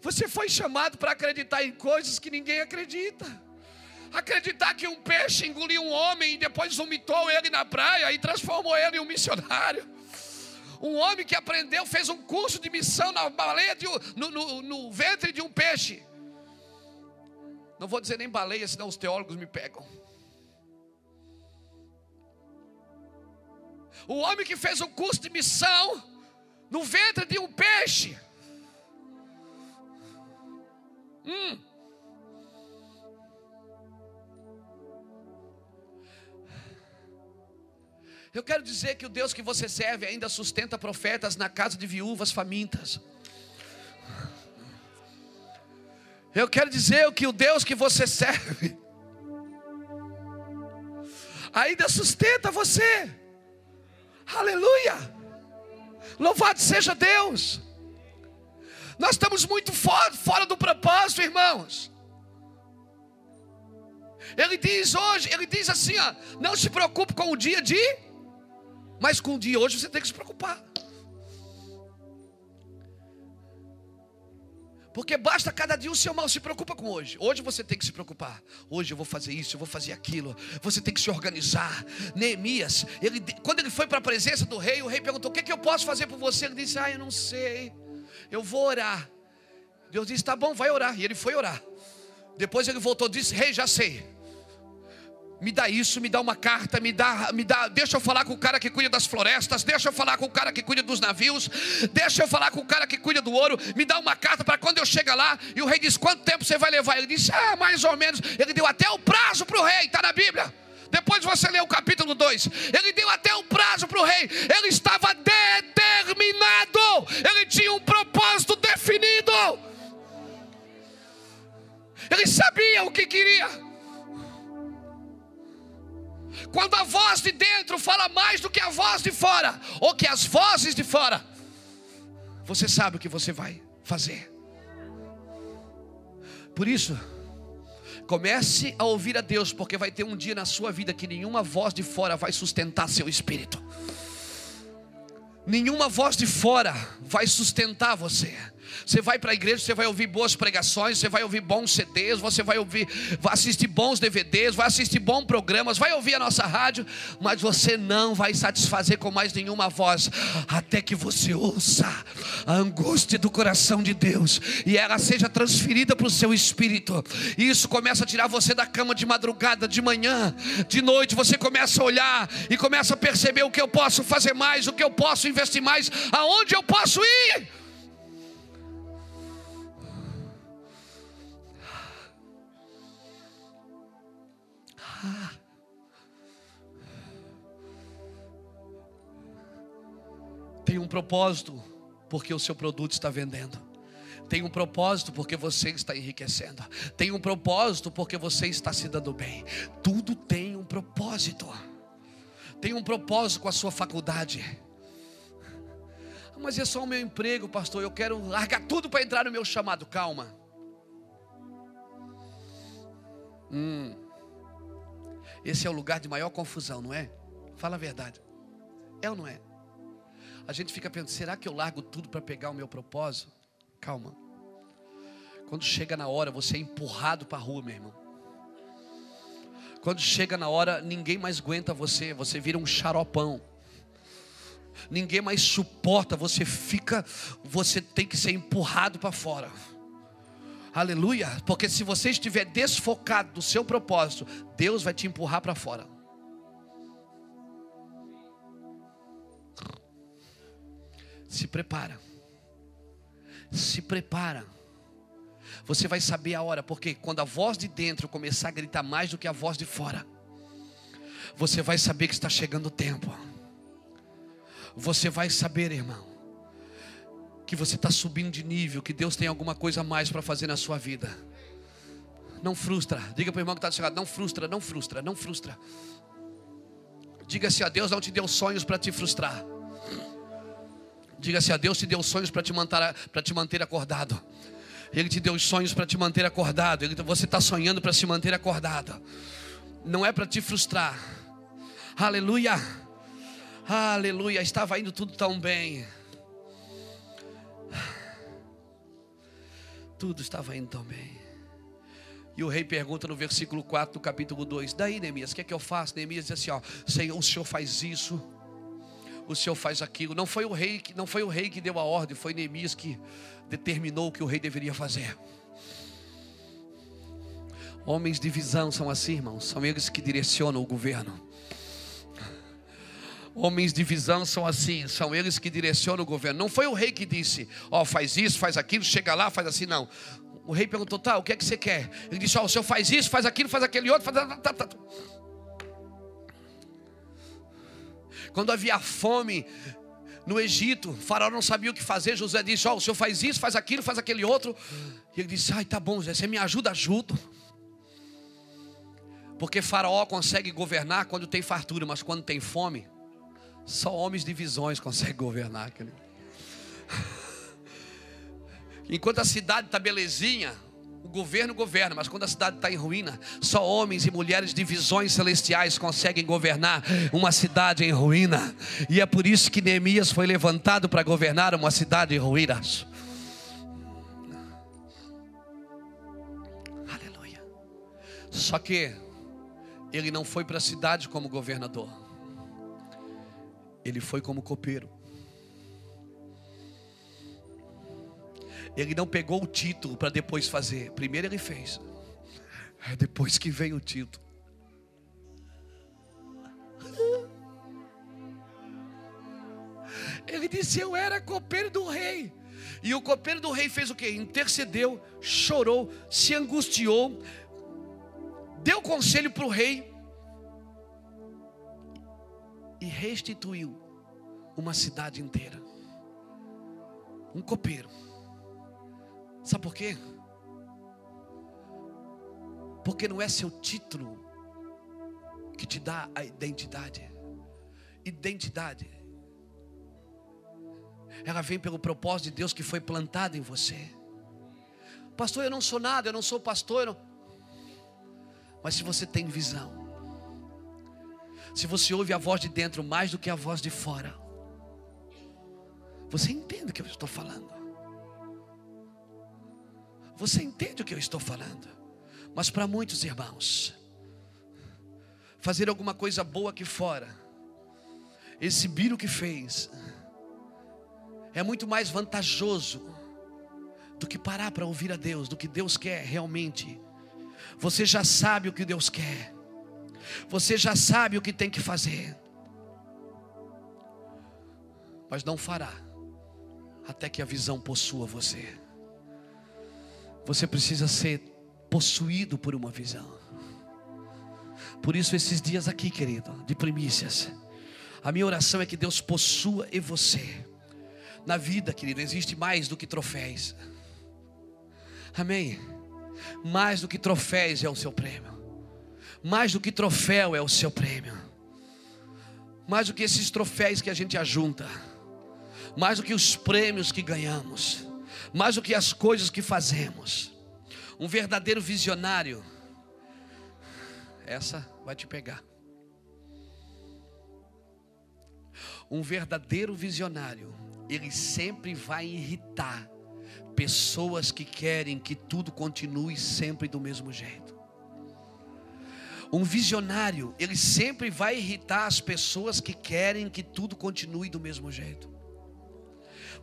Você foi chamado para acreditar em coisas que ninguém acredita. Acreditar que um peixe engoliu um homem e depois vomitou ele na praia e transformou ele em um missionário. Um homem que aprendeu, fez um curso de missão na baleia, de, no, no, no ventre de um peixe. Não vou dizer nem baleia, senão os teólogos me pegam. O homem que fez um curso de missão no ventre de um peixe. Hum. Eu quero dizer que o Deus que você serve ainda sustenta profetas na casa de viúvas famintas. Eu quero dizer que o Deus que você serve ainda sustenta você. Aleluia! Louvado seja Deus. Nós estamos muito fora, fora do propósito, irmãos. Ele diz hoje, ele diz assim, ó, não se preocupe com o dia de, mas com o dia hoje você tem que se preocupar. Porque basta cada dia o seu mal, se preocupa com hoje. Hoje você tem que se preocupar. Hoje eu vou fazer isso, eu vou fazer aquilo. Você tem que se organizar. Neemias, ele, quando ele foi para a presença do rei, o rei perguntou: O que, é que eu posso fazer por você? Ele disse: Ah, eu não sei. Eu vou orar. Deus disse: Tá bom, vai orar. E ele foi orar. Depois ele voltou e disse: Rei, já sei me dá isso, me dá uma carta, me dá, me dá, deixa eu falar com o cara que cuida das florestas, deixa eu falar com o cara que cuida dos navios, deixa eu falar com o cara que cuida do ouro, me dá uma carta para quando eu chegar lá, e o rei diz: "Quanto tempo você vai levar?" Ele disse: "Ah, mais ou menos". Ele deu até o prazo para o rei, está na Bíblia. Depois você lê o capítulo 2. Ele deu até o prazo para o rei. Ele estava determinado. Ele tinha um propósito definido. Ele sabia o que queria. Quando a voz de dentro fala mais do que a voz de fora, ou que as vozes de fora, você sabe o que você vai fazer. Por isso, comece a ouvir a Deus, porque vai ter um dia na sua vida que nenhuma voz de fora vai sustentar seu espírito. Nenhuma voz de fora vai sustentar você. Você vai para a igreja, você vai ouvir boas pregações, você vai ouvir bons CDs, você vai ouvir, vai assistir bons DVDs, vai assistir bons programas, vai ouvir a nossa rádio, mas você não vai satisfazer com mais nenhuma voz, até que você ouça a angústia do coração de Deus e ela seja transferida para o seu espírito. E isso começa a tirar você da cama de madrugada, de manhã, de noite. Você começa a olhar e começa a perceber o que eu posso fazer mais, o que eu posso investir mais, aonde eu posso ir. Tem um propósito, porque o seu produto está vendendo. Tem um propósito porque você está enriquecendo. Tem um propósito porque você está se dando bem. Tudo tem um propósito. Tem um propósito com a sua faculdade. Mas é só o meu emprego, pastor. Eu quero largar tudo para entrar no meu chamado. Calma. Hum. Esse é o lugar de maior confusão, não é? Fala a verdade. É ou não é? A gente fica pensando, será que eu largo tudo para pegar o meu propósito? Calma. Quando chega na hora, você é empurrado para a rua, meu irmão. Quando chega na hora, ninguém mais aguenta você, você vira um xaropão. Ninguém mais suporta, você fica, você tem que ser empurrado para fora. Aleluia, porque se você estiver desfocado do seu propósito, Deus vai te empurrar para fora. Se prepara. Se prepara. Você vai saber a hora, porque quando a voz de dentro começar a gritar mais do que a voz de fora, você vai saber que está chegando o tempo. Você vai saber, irmão, que você está subindo de nível, que Deus tem alguma coisa a mais para fazer na sua vida. Não frustra. Diga para o irmão que está chegando, não frustra, não frustra, não frustra. Diga-se a Deus não te deu sonhos para te frustrar. Diga-se a Deus te deu sonhos para te manter, te manter acordado. Ele te deu os sonhos para te manter acordado. Ele, você está sonhando para se manter acordado. Não é para te frustrar. Aleluia. Aleluia. Estava indo tudo tão bem. Tudo estava indo tão bem. E o rei pergunta no versículo 4 do capítulo 2: Daí, Neemias, o que é que eu faço? Neemias diz assim: ó, Senhor, o senhor faz isso, o senhor faz aquilo. Não foi o rei que, não foi o rei que deu a ordem, foi Neemias que determinou o que o rei deveria fazer. Homens de visão são assim, irmãos, são eles que direcionam o governo. Homens de visão são assim, são eles que direcionam o governo. Não foi o rei que disse, ó, oh, faz isso, faz aquilo, chega lá, faz assim, não. O rei perguntou, tá, o que é que você quer? Ele disse, ó, oh, o senhor faz isso, faz aquilo, faz aquele outro, faz. Quando havia fome, no Egito, faraó não sabia o que fazer. José disse: Ó, oh, o senhor faz isso, faz aquilo, faz aquele outro. E ele disse: Ai, tá bom, José, você me ajuda, ajudo. Porque faraó consegue governar quando tem fartura, mas quando tem fome, só homens de visões conseguem governar. [laughs] Enquanto a cidade está belezinha, o governo governa, mas quando a cidade está em ruína, só homens e mulheres de visões celestiais conseguem governar uma cidade em ruína. E é por isso que Neemias foi levantado para governar uma cidade em ruínas. Aleluia. Só que ele não foi para a cidade como governador, ele foi como copeiro. Ele não pegou o título para depois fazer. Primeiro ele fez. É depois que veio o título. Ele disse: Eu era copeiro do rei. E o copeiro do rei fez o que? Intercedeu, chorou, se angustiou, deu conselho para o rei e restituiu uma cidade inteira. Um copeiro. Sabe por quê? Porque não é seu título que te dá a identidade. Identidade. Ela vem pelo propósito de Deus que foi plantado em você. Pastor, eu não sou nada, eu não sou pastor. Não... Mas se você tem visão, se você ouve a voz de dentro mais do que a voz de fora, você entende o que eu estou falando. Você entende o que eu estou falando? Mas para muitos irmãos, fazer alguma coisa boa aqui fora, exibir o que fez, é muito mais vantajoso do que parar para ouvir a Deus, do que Deus quer realmente. Você já sabe o que Deus quer, você já sabe o que tem que fazer, mas não fará até que a visão possua você. Você precisa ser possuído por uma visão. Por isso, esses dias aqui, querido, de primícias, a minha oração é que Deus possua em você Na vida, querido, existe mais do que troféus. Amém? Mais do que troféus é o seu prêmio. Mais do que troféu é o seu prêmio. Mais do que esses troféus que a gente ajunta. Mais do que os prêmios que ganhamos. Mais do que as coisas que fazemos. Um verdadeiro visionário. Essa vai te pegar. Um verdadeiro visionário ele sempre vai irritar pessoas que querem que tudo continue sempre do mesmo jeito. Um visionário, ele sempre vai irritar as pessoas que querem que tudo continue do mesmo jeito.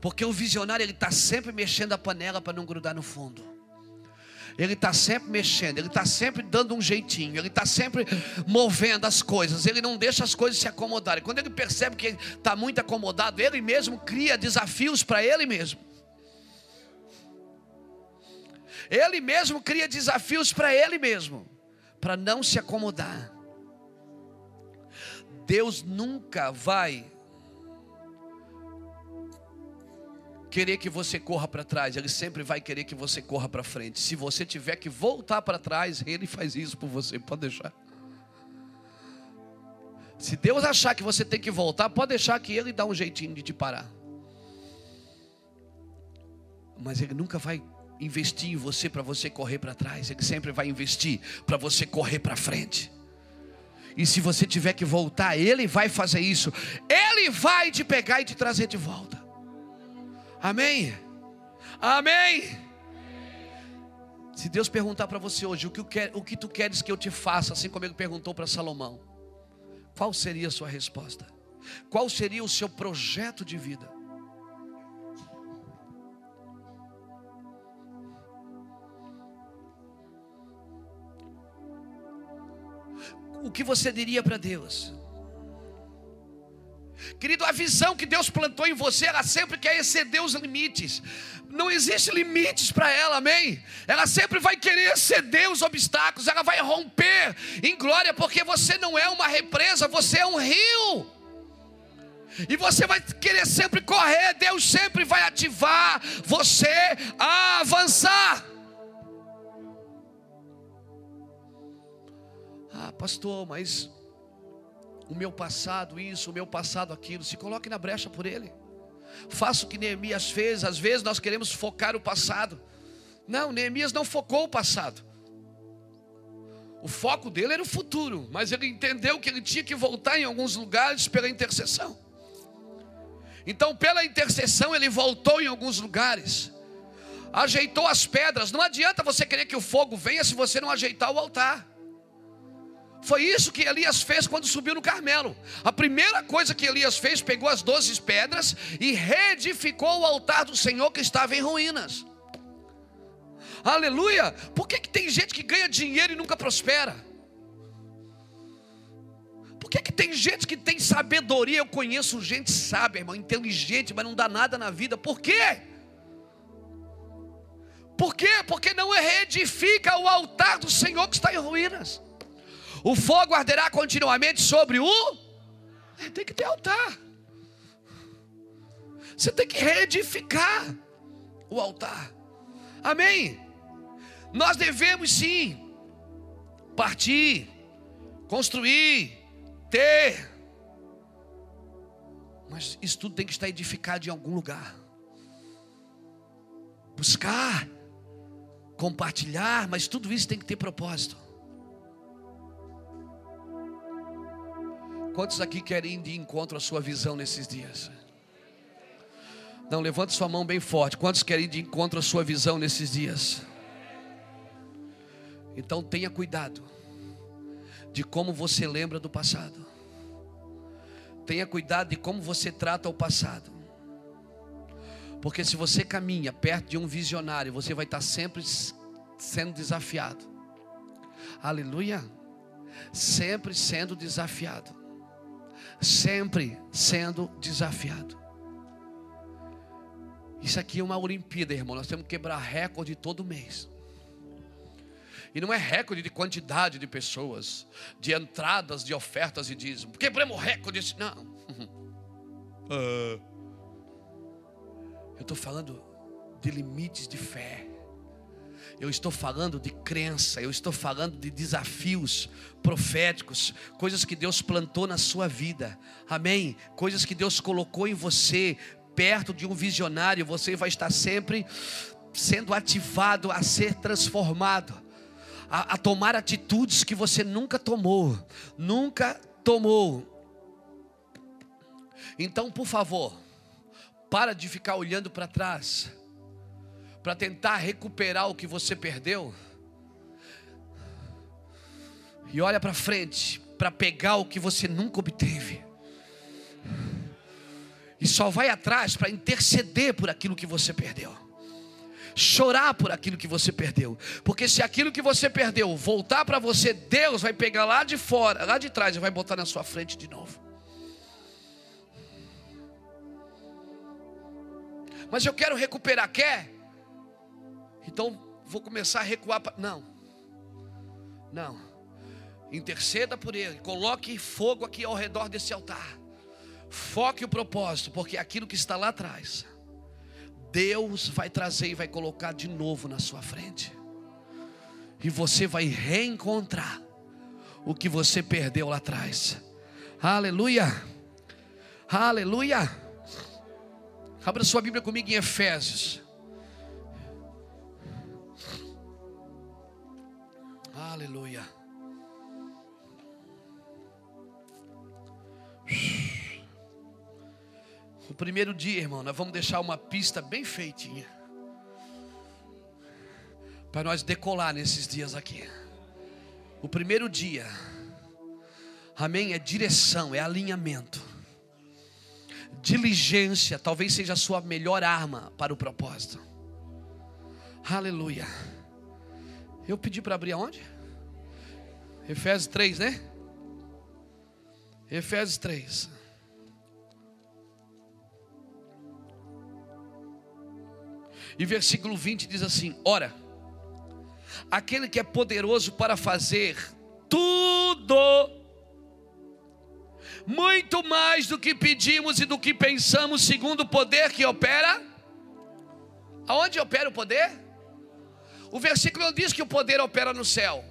Porque o visionário, ele está sempre mexendo a panela para não grudar no fundo. Ele está sempre mexendo, ele está sempre dando um jeitinho, ele está sempre movendo as coisas, ele não deixa as coisas se acomodarem. Quando ele percebe que está muito acomodado, ele mesmo cria desafios para ele mesmo. Ele mesmo cria desafios para ele mesmo, para não se acomodar. Deus nunca vai querer que você corra para trás, ele sempre vai querer que você corra para frente. Se você tiver que voltar para trás, ele faz isso por você, pode deixar. Se Deus achar que você tem que voltar, pode deixar que ele dá um jeitinho de te parar. Mas ele nunca vai investir em você para você correr para trás, ele sempre vai investir para você correr para frente. E se você tiver que voltar, ele vai fazer isso. Ele vai te pegar e te trazer de volta. Amém? Amém? Se Deus perguntar para você hoje o que, quer, o que tu queres que eu te faça, assim como ele perguntou para Salomão, qual seria a sua resposta? Qual seria o seu projeto de vida? O que você diria para Deus? Querido, a visão que Deus plantou em você, ela sempre quer exceder os limites. Não existe limites para ela, amém? Ela sempre vai querer exceder os obstáculos, ela vai romper em glória, porque você não é uma represa, você é um rio. E você vai querer sempre correr, Deus sempre vai ativar você a avançar. Ah, pastor, mas o meu passado isso, o meu passado aquilo. Se coloque na brecha por ele. Faça o que Neemias fez. Às vezes nós queremos focar o passado. Não, Neemias não focou o passado. O foco dele era o futuro, mas ele entendeu que ele tinha que voltar em alguns lugares pela intercessão. Então, pela intercessão, ele voltou em alguns lugares, ajeitou as pedras. Não adianta você querer que o fogo venha se você não ajeitar o altar. Foi isso que Elias fez quando subiu no Carmelo. A primeira coisa que Elias fez, pegou as doze pedras e reedificou o altar do Senhor que estava em ruínas. Aleluia! Por que, que tem gente que ganha dinheiro e nunca prospera? Por que, que tem gente que tem sabedoria? Eu conheço gente sábia, irmão, inteligente, mas não dá nada na vida. Por quê? Por quê? Porque não reedifica o altar do Senhor que está em ruínas. O fogo arderá continuamente sobre o. Tem que ter altar. Você tem que reedificar o altar. Amém? Nós devemos sim partir, construir, ter. Mas isso tudo tem que estar edificado em algum lugar. Buscar, compartilhar, mas tudo isso tem que ter propósito. Quantos aqui querem ir de encontro à sua visão nesses dias? Não, levante sua mão bem forte. Quantos querem ir de encontro à sua visão nesses dias? Então tenha cuidado de como você lembra do passado. Tenha cuidado de como você trata o passado. Porque se você caminha perto de um visionário, você vai estar sempre sendo desafiado. Aleluia. Sempre sendo desafiado sempre sendo desafiado. Isso aqui é uma Olimpíada, irmão. Nós temos que quebrar recorde todo mês. E não é recorde de quantidade de pessoas, de entradas, de ofertas e dízimo. Quebramos recorde. Não. Uh. [laughs] Eu estou falando de limites de fé. Eu estou falando de crença, eu estou falando de desafios proféticos, coisas que Deus plantou na sua vida, amém? Coisas que Deus colocou em você, perto de um visionário, você vai estar sempre sendo ativado a ser transformado, a, a tomar atitudes que você nunca tomou, nunca tomou. Então, por favor, para de ficar olhando para trás para tentar recuperar o que você perdeu. E olha para frente para pegar o que você nunca obteve. E só vai atrás para interceder por aquilo que você perdeu. Chorar por aquilo que você perdeu. Porque se aquilo que você perdeu voltar para você, Deus vai pegar lá de fora, lá de trás e vai botar na sua frente de novo. Mas eu quero recuperar, quer? Então vou começar a recuar. Pra... Não, não. Interceda por ele. Coloque fogo aqui ao redor desse altar. Foque o propósito, porque aquilo que está lá atrás, Deus vai trazer e vai colocar de novo na sua frente. E você vai reencontrar o que você perdeu lá atrás. Aleluia. Aleluia. Abra sua Bíblia comigo em Efésios. Aleluia. O primeiro dia, irmão, nós vamos deixar uma pista bem feitinha. Para nós decolar nesses dias aqui. O primeiro dia, amém, é direção, é alinhamento. Diligência, talvez seja a sua melhor arma para o propósito. Aleluia. Eu pedi para abrir aonde? Efésios 3, né? Efésios 3. E versículo 20 diz assim: Ora, aquele que é poderoso para fazer tudo, muito mais do que pedimos e do que pensamos, segundo o poder que opera. Aonde opera o poder? O versículo diz que o poder opera no céu.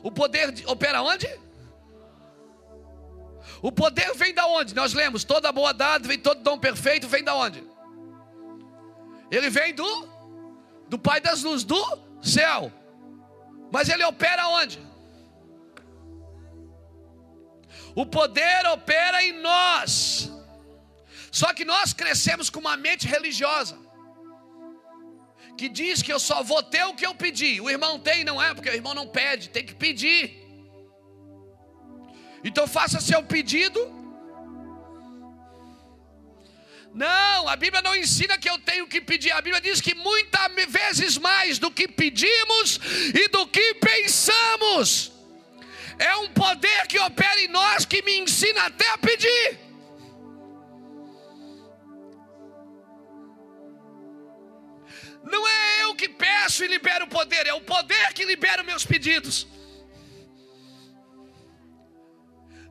O poder opera onde? O poder vem da onde? Nós lemos, toda boa dada, vem todo dom perfeito, vem da onde? Ele vem do do Pai das luzes, do céu. Mas ele opera onde? O poder opera em nós. Só que nós crescemos com uma mente religiosa que diz que eu só vou ter o que eu pedi. O irmão tem, não é, porque o irmão não pede, tem que pedir. Então faça seu pedido. Não, a Bíblia não ensina que eu tenho que pedir. A Bíblia diz que muitas vezes mais do que pedimos e do que pensamos. É um poder que opera em nós que me ensina até a pedir. Não é eu que peço e libero o poder, é o poder que libera meus pedidos.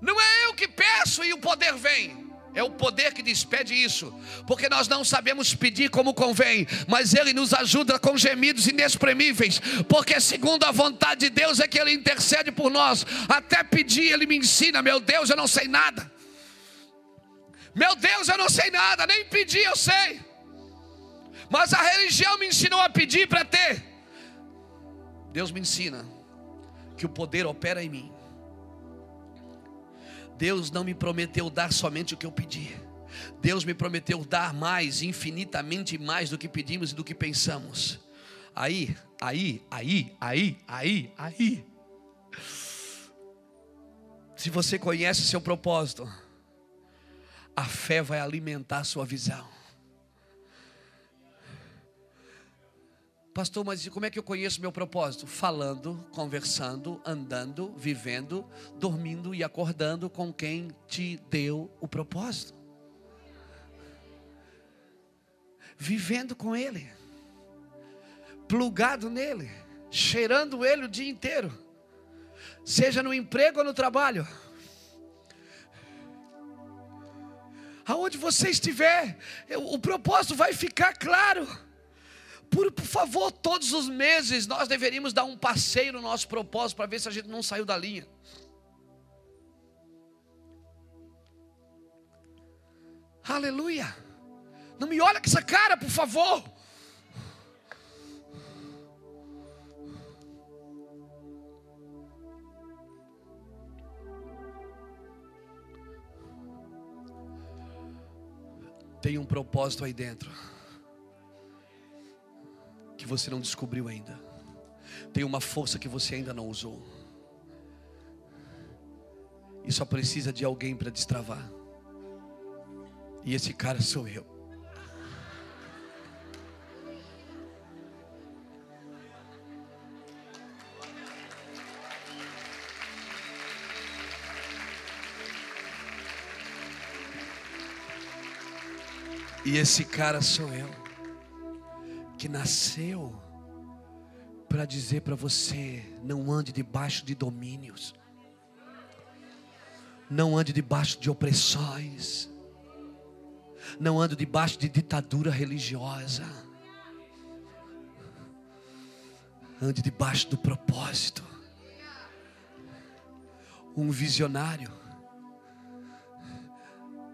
Não é eu que peço e o poder vem. É o poder que despede isso, porque nós não sabemos pedir como convém, mas Ele nos ajuda com gemidos inexprimíveis, porque segundo a vontade de Deus é que Ele intercede por nós. Até pedir, Ele me ensina, meu Deus, eu não sei nada. Meu Deus, eu não sei nada, nem pedir eu sei. Mas a religião me ensinou a pedir para ter. Deus me ensina que o poder opera em mim. Deus não me prometeu dar somente o que eu pedi. Deus me prometeu dar mais, infinitamente mais do que pedimos e do que pensamos. Aí, aí, aí, aí, aí, aí. Se você conhece seu propósito, a fé vai alimentar sua visão. Pastor, mas como é que eu conheço meu propósito? Falando, conversando, andando, vivendo, dormindo e acordando com quem te deu o propósito. Vivendo com Ele, plugado nele, cheirando Ele o dia inteiro, seja no emprego ou no trabalho. aonde você estiver, o propósito vai ficar claro. Por, por favor, todos os meses nós deveríamos dar um passeio no nosso propósito para ver se a gente não saiu da linha. Aleluia. Não me olha com essa cara, por favor. Tem um propósito aí dentro que você não descobriu ainda. Tem uma força que você ainda não usou. E só precisa de alguém para destravar. E esse cara sou eu. E esse cara sou eu, que nasceu para dizer para você: não ande debaixo de domínios, não ande debaixo de opressões, não ande debaixo de ditadura religiosa, ande debaixo do propósito. Um visionário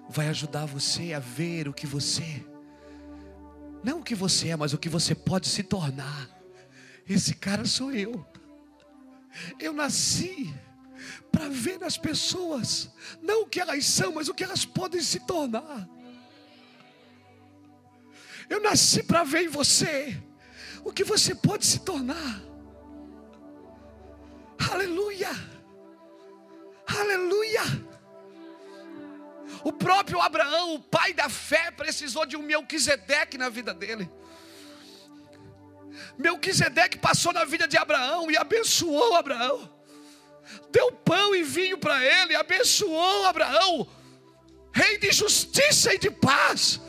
vai ajudar você a ver o que você, não o que você é, mas o que você pode se tornar. Esse cara sou eu. Eu nasci para ver nas pessoas, não o que elas são, mas o que elas podem se tornar. Eu nasci para ver em você o que você pode se tornar. Aleluia! Aleluia! O próprio Abraão, o pai da fé, precisou de um Melquisedeque na vida dele. Melquisedeque passou na vida de Abraão e abençoou Abraão. Deu pão e vinho para ele, abençoou Abraão. Rei de justiça e de paz.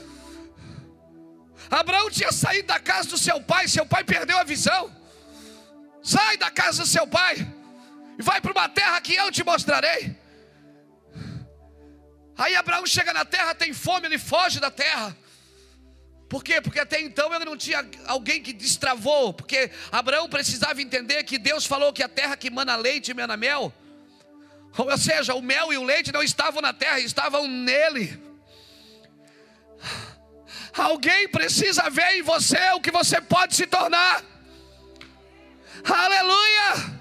Abraão tinha saído da casa do seu pai, seu pai perdeu a visão. Sai da casa do seu pai e vai para uma terra que eu te mostrarei. Aí Abraão chega na terra, tem fome, ele foge da terra. Por quê? Porque até então ele não tinha alguém que destravou. Porque Abraão precisava entender que Deus falou que a terra que mana leite e mana mel. Ou seja, o mel e o leite não estavam na terra, estavam nele. Alguém precisa ver em você o que você pode se tornar. Aleluia!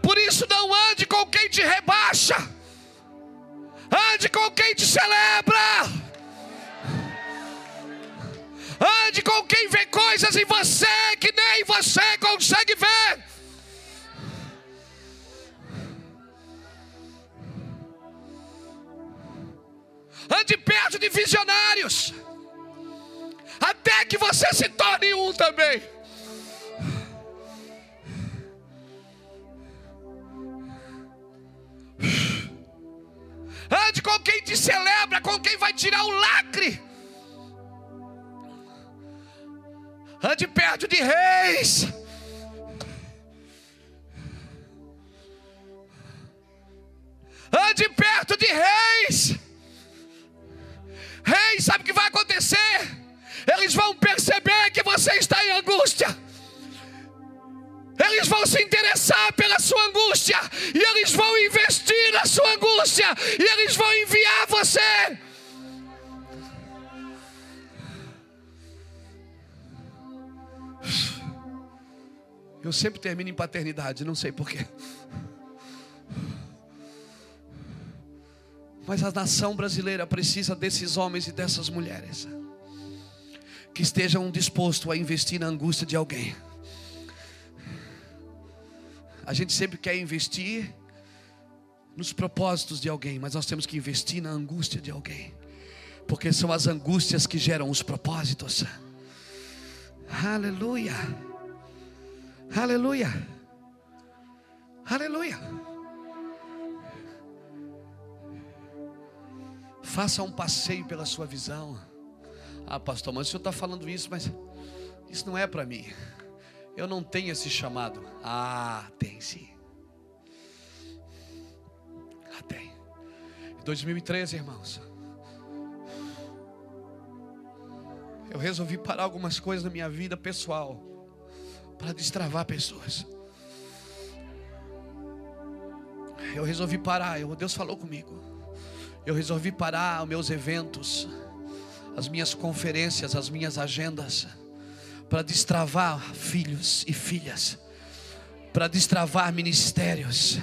Por isso não ande com quem te rebaixa. Ande com quem te celebra. Ande com quem vê coisas em você que nem você consegue ver. Ande perto de visionários. Até que você se torne um também. Ande com quem te celebra, com quem vai tirar o lacre. Ande perto de reis. Ande perto de reis. Reis, sabe o que vai acontecer? Eles vão perceber que você está em angústia. Eles vão se interessar pela sua angústia, e eles vão investir na sua angústia, e eles vão enviar você. Eu sempre termino em paternidade, não sei porquê. Mas a nação brasileira precisa desses homens e dessas mulheres que estejam dispostos a investir na angústia de alguém. A gente sempre quer investir nos propósitos de alguém, mas nós temos que investir na angústia de alguém, porque são as angústias que geram os propósitos. Aleluia, aleluia, aleluia. Faça um passeio pela sua visão. Ah, pastor, mas o senhor está falando isso, mas isso não é para mim. Eu não tenho esse chamado. Ah, tem sim. Ah, tem. Em 2013, irmãos, Eu resolvi parar algumas coisas na minha vida pessoal para destravar pessoas. Eu resolvi parar, eu, Deus falou comigo. Eu resolvi parar os meus eventos, as minhas conferências, as minhas agendas, para destravar filhos e filhas, para destravar ministérios.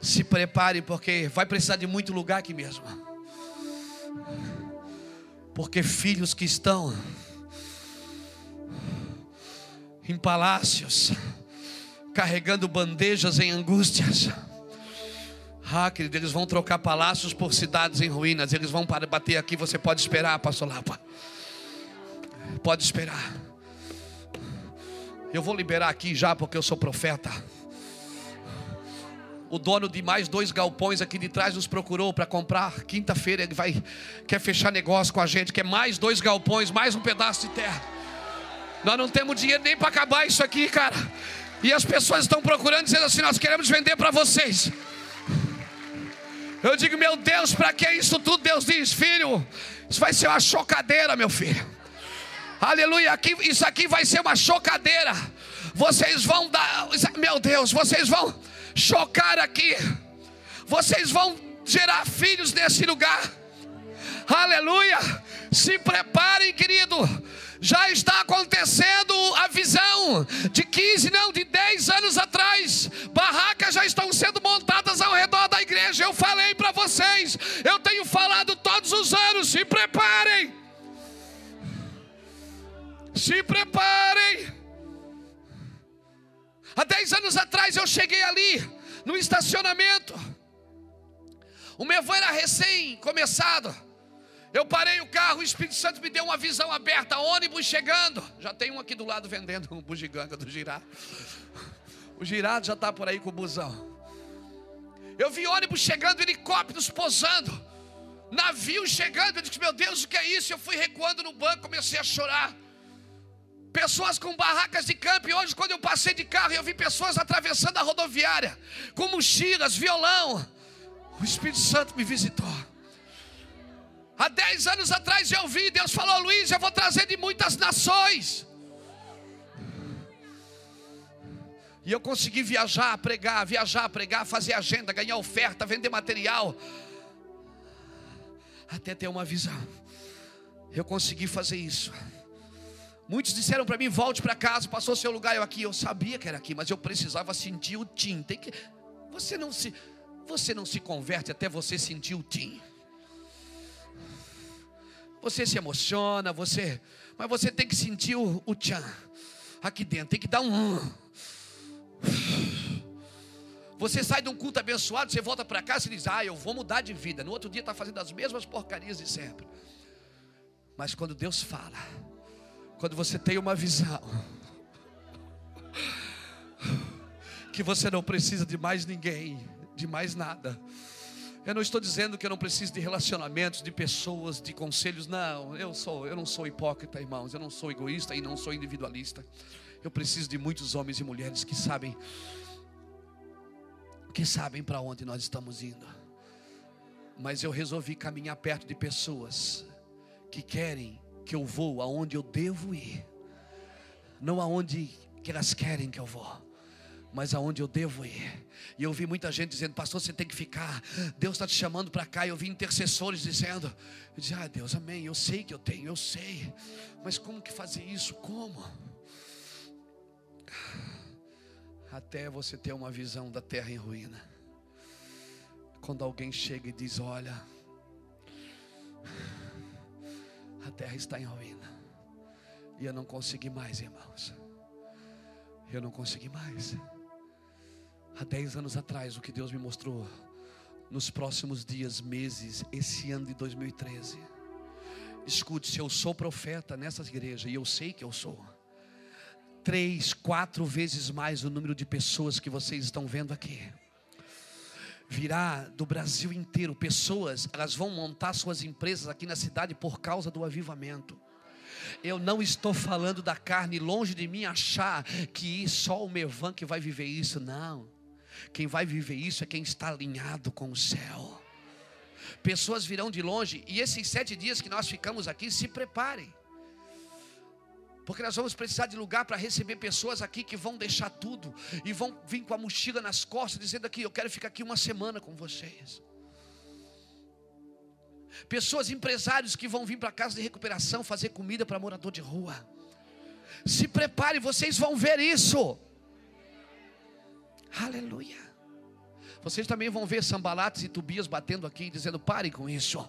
Se preparem, porque vai precisar de muito lugar aqui mesmo. Porque filhos que estão em palácios, carregando bandejas em angústias, ah, querido, eles vão trocar palácios por cidades em ruínas. Eles vão bater aqui. Você pode esperar, pastor Lapa. Pode esperar. Eu vou liberar aqui já, porque eu sou profeta. O dono de mais dois galpões aqui de trás nos procurou para comprar. Quinta-feira ele vai quer fechar negócio com a gente, quer mais dois galpões, mais um pedaço de terra. Nós não temos dinheiro nem para acabar isso aqui, cara. E as pessoas estão procurando dizendo assim: nós queremos vender para vocês. Eu digo, meu Deus, para que isso tudo? Deus diz, filho, isso vai ser uma chocadeira, meu filho. Aleluia, aqui, isso aqui vai ser uma chocadeira. Vocês vão dar, meu Deus, vocês vão chocar aqui. Vocês vão gerar filhos nesse lugar. Aleluia. Se preparem, querido já está acontecendo a visão de 15, não, de 10 anos atrás. Barracas já estão sendo montadas ao redor da igreja. Eu falei para vocês, eu tenho falado todos os anos: se preparem. Se preparem. Há 10 anos atrás eu cheguei ali, no estacionamento. O meu avô era recém começado. Eu parei o carro, o Espírito Santo me deu uma visão aberta, ônibus chegando. Já tem um aqui do lado vendendo um bugiganga do girado. O girado já está por aí com o busão. Eu vi ônibus chegando, helicópteros posando, navio chegando. Eu disse: Meu Deus, o que é isso? Eu fui recuando no banco, comecei a chorar. Pessoas com barracas de campo. E hoje, quando eu passei de carro, eu vi pessoas atravessando a rodoviária, com mochilas, violão. O Espírito Santo me visitou. Há dez anos atrás eu vi, Deus falou, Luiz, eu vou trazer de muitas nações. E eu consegui viajar, pregar, viajar, pregar, fazer agenda, ganhar oferta, vender material. Até ter uma visão. Eu consegui fazer isso. Muitos disseram para mim: volte para casa, passou seu lugar eu aqui. Eu sabia que era aqui, mas eu precisava sentir o tim. Tem que, você não se, você não se converte até você sentir o tim. Você se emociona, você, mas você tem que sentir o, o tchan aqui dentro, tem que dar um. Você sai de um culto abençoado, você volta para casa e diz: Ah, eu vou mudar de vida. No outro dia está fazendo as mesmas porcarias de sempre. Mas quando Deus fala, quando você tem uma visão, que você não precisa de mais ninguém, de mais nada eu não estou dizendo que eu não preciso de relacionamentos, de pessoas, de conselhos. Não, eu sou, eu não sou hipócrita, irmãos. Eu não sou egoísta e não sou individualista. Eu preciso de muitos homens e mulheres que sabem que sabem para onde nós estamos indo. Mas eu resolvi caminhar perto de pessoas que querem que eu vou aonde eu devo ir, não aonde que elas querem que eu vou mas aonde eu devo ir. E eu vi muita gente dizendo, pastor, você tem que ficar. Deus está te chamando para cá. E eu vi intercessores dizendo, eu disse, ah, Deus, amém. Eu sei que eu tenho, eu sei. Mas como que fazer isso? Como? Até você ter uma visão da terra em ruína. Quando alguém chega e diz, olha, a terra está em ruína. E eu não consegui mais, irmãos. Eu não consegui mais há 10 anos atrás, o que Deus me mostrou nos próximos dias, meses, esse ano de 2013. Escute, se eu sou profeta nessas igrejas, e eu sei que eu sou, três, quatro vezes mais o número de pessoas que vocês estão vendo aqui. Virá do Brasil inteiro, pessoas, elas vão montar suas empresas aqui na cidade por causa do avivamento. Eu não estou falando da carne, longe de mim achar que só o Mevan que vai viver isso, não. Quem vai viver isso é quem está alinhado com o céu. Pessoas virão de longe, e esses sete dias que nós ficamos aqui, se preparem. Porque nós vamos precisar de lugar para receber pessoas aqui que vão deixar tudo e vão vir com a mochila nas costas, dizendo aqui: Eu quero ficar aqui uma semana com vocês. Pessoas, empresários que vão vir para casa de recuperação fazer comida para morador de rua. Se prepare, vocês vão ver isso. Aleluia. Vocês também vão ver Sambalates e Tubias batendo aqui, dizendo: parem com isso.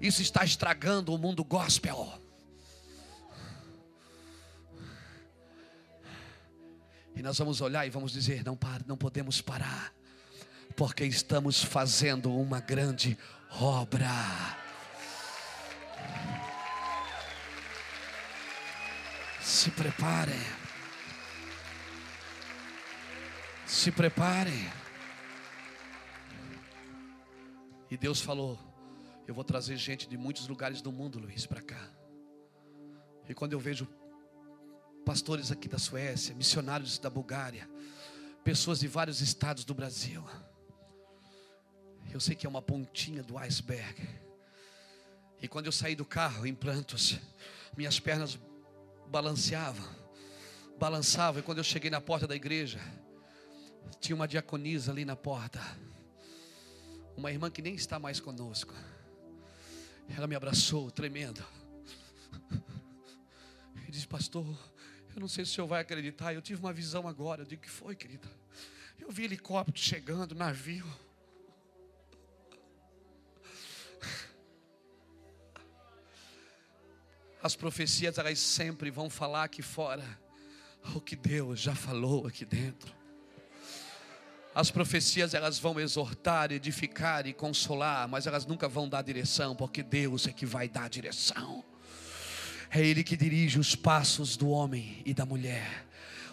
Isso está estragando o mundo gospel. E nós vamos olhar e vamos dizer: não, não podemos parar, porque estamos fazendo uma grande obra. Se preparem. Se preparem. E Deus falou: Eu vou trazer gente de muitos lugares do mundo, Luiz, para cá. E quando eu vejo pastores aqui da Suécia, missionários da Bulgária, pessoas de vários estados do Brasil, eu sei que é uma pontinha do iceberg. E quando eu saí do carro em Plantos, minhas pernas balanceavam, balançavam. E quando eu cheguei na porta da igreja, tinha uma diaconisa ali na porta, uma irmã que nem está mais conosco. Ela me abraçou, tremendo, [laughs] e disse: Pastor, eu não sei se o senhor vai acreditar. Eu tive uma visão agora. Eu digo: que foi, querida? Eu vi helicóptero chegando, navio. As profecias, elas sempre vão falar aqui fora o que Deus já falou aqui dentro. As profecias elas vão exortar, edificar e consolar, mas elas nunca vão dar direção, porque Deus é que vai dar direção. É Ele que dirige os passos do homem e da mulher.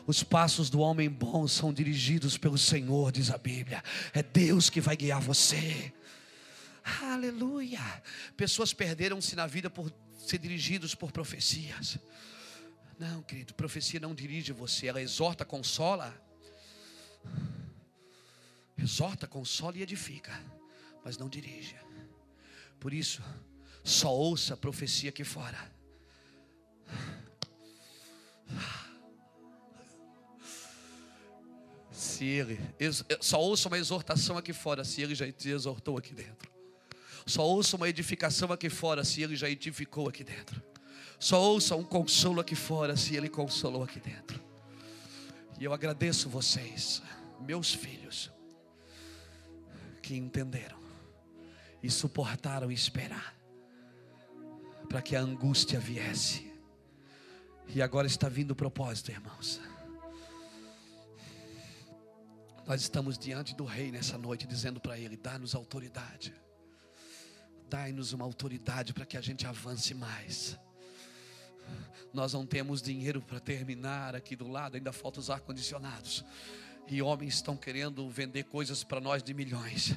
Os passos do homem bom são dirigidos pelo Senhor, diz a Bíblia. É Deus que vai guiar você. Aleluia. Pessoas perderam-se na vida por ser dirigidos por profecias. Não, querido, profecia não dirige você, ela exorta, consola. Exorta, consola e edifica, mas não dirige. Por isso, só ouça a profecia aqui fora. Se ele, só ouça uma exortação aqui fora, se ele já te exortou aqui dentro. Só ouça uma edificação aqui fora, se ele já edificou aqui dentro. Só ouça um consolo aqui fora, se ele consolou aqui dentro. E eu agradeço vocês, meus filhos, que entenderam e suportaram esperar para que a angústia viesse. E agora está vindo o propósito, irmãos. Nós estamos diante do Rei nessa noite, dizendo para Ele: dá-nos autoridade dai-nos uma autoridade para que a gente avance mais. Nós não temos dinheiro para terminar aqui do lado, ainda faltam os ar-condicionados. E homens estão querendo vender coisas para nós de milhões.